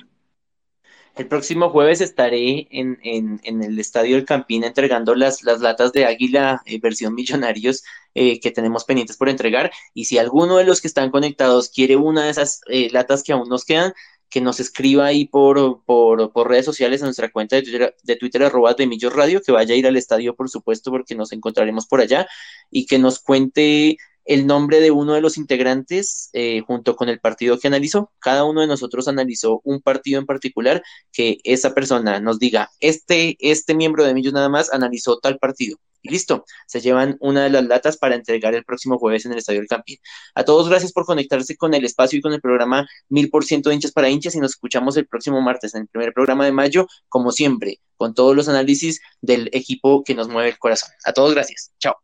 El próximo jueves estaré en, el Estadio del Campín entregando las, las latas de Águila eh, versión Millonarios eh, que tenemos pendientes por entregar. Y si alguno de los que están conectados quiere una de esas eh, latas que aún nos quedan, que nos escriba ahí por, por, por redes sociales en nuestra cuenta de Twitter, de Twitter arroba de Millos Radio, que vaya a ir al estadio, por supuesto, porque nos encontraremos por allá, y que nos cuente el nombre de uno de los integrantes eh, junto con el partido que analizó. Cada uno de nosotros analizó un partido en particular que esa persona nos diga, este, este miembro de Millos nada más analizó tal partido. Y listo, se llevan una de las latas para entregar el próximo jueves en el Estadio del Campín. A todos gracias por conectarse con el espacio y con el programa Mil por ciento hinchas para hinchas y nos escuchamos el próximo martes en el primer programa de mayo, como siempre, con todos los análisis del equipo que nos mueve el corazón. A todos gracias. Chao.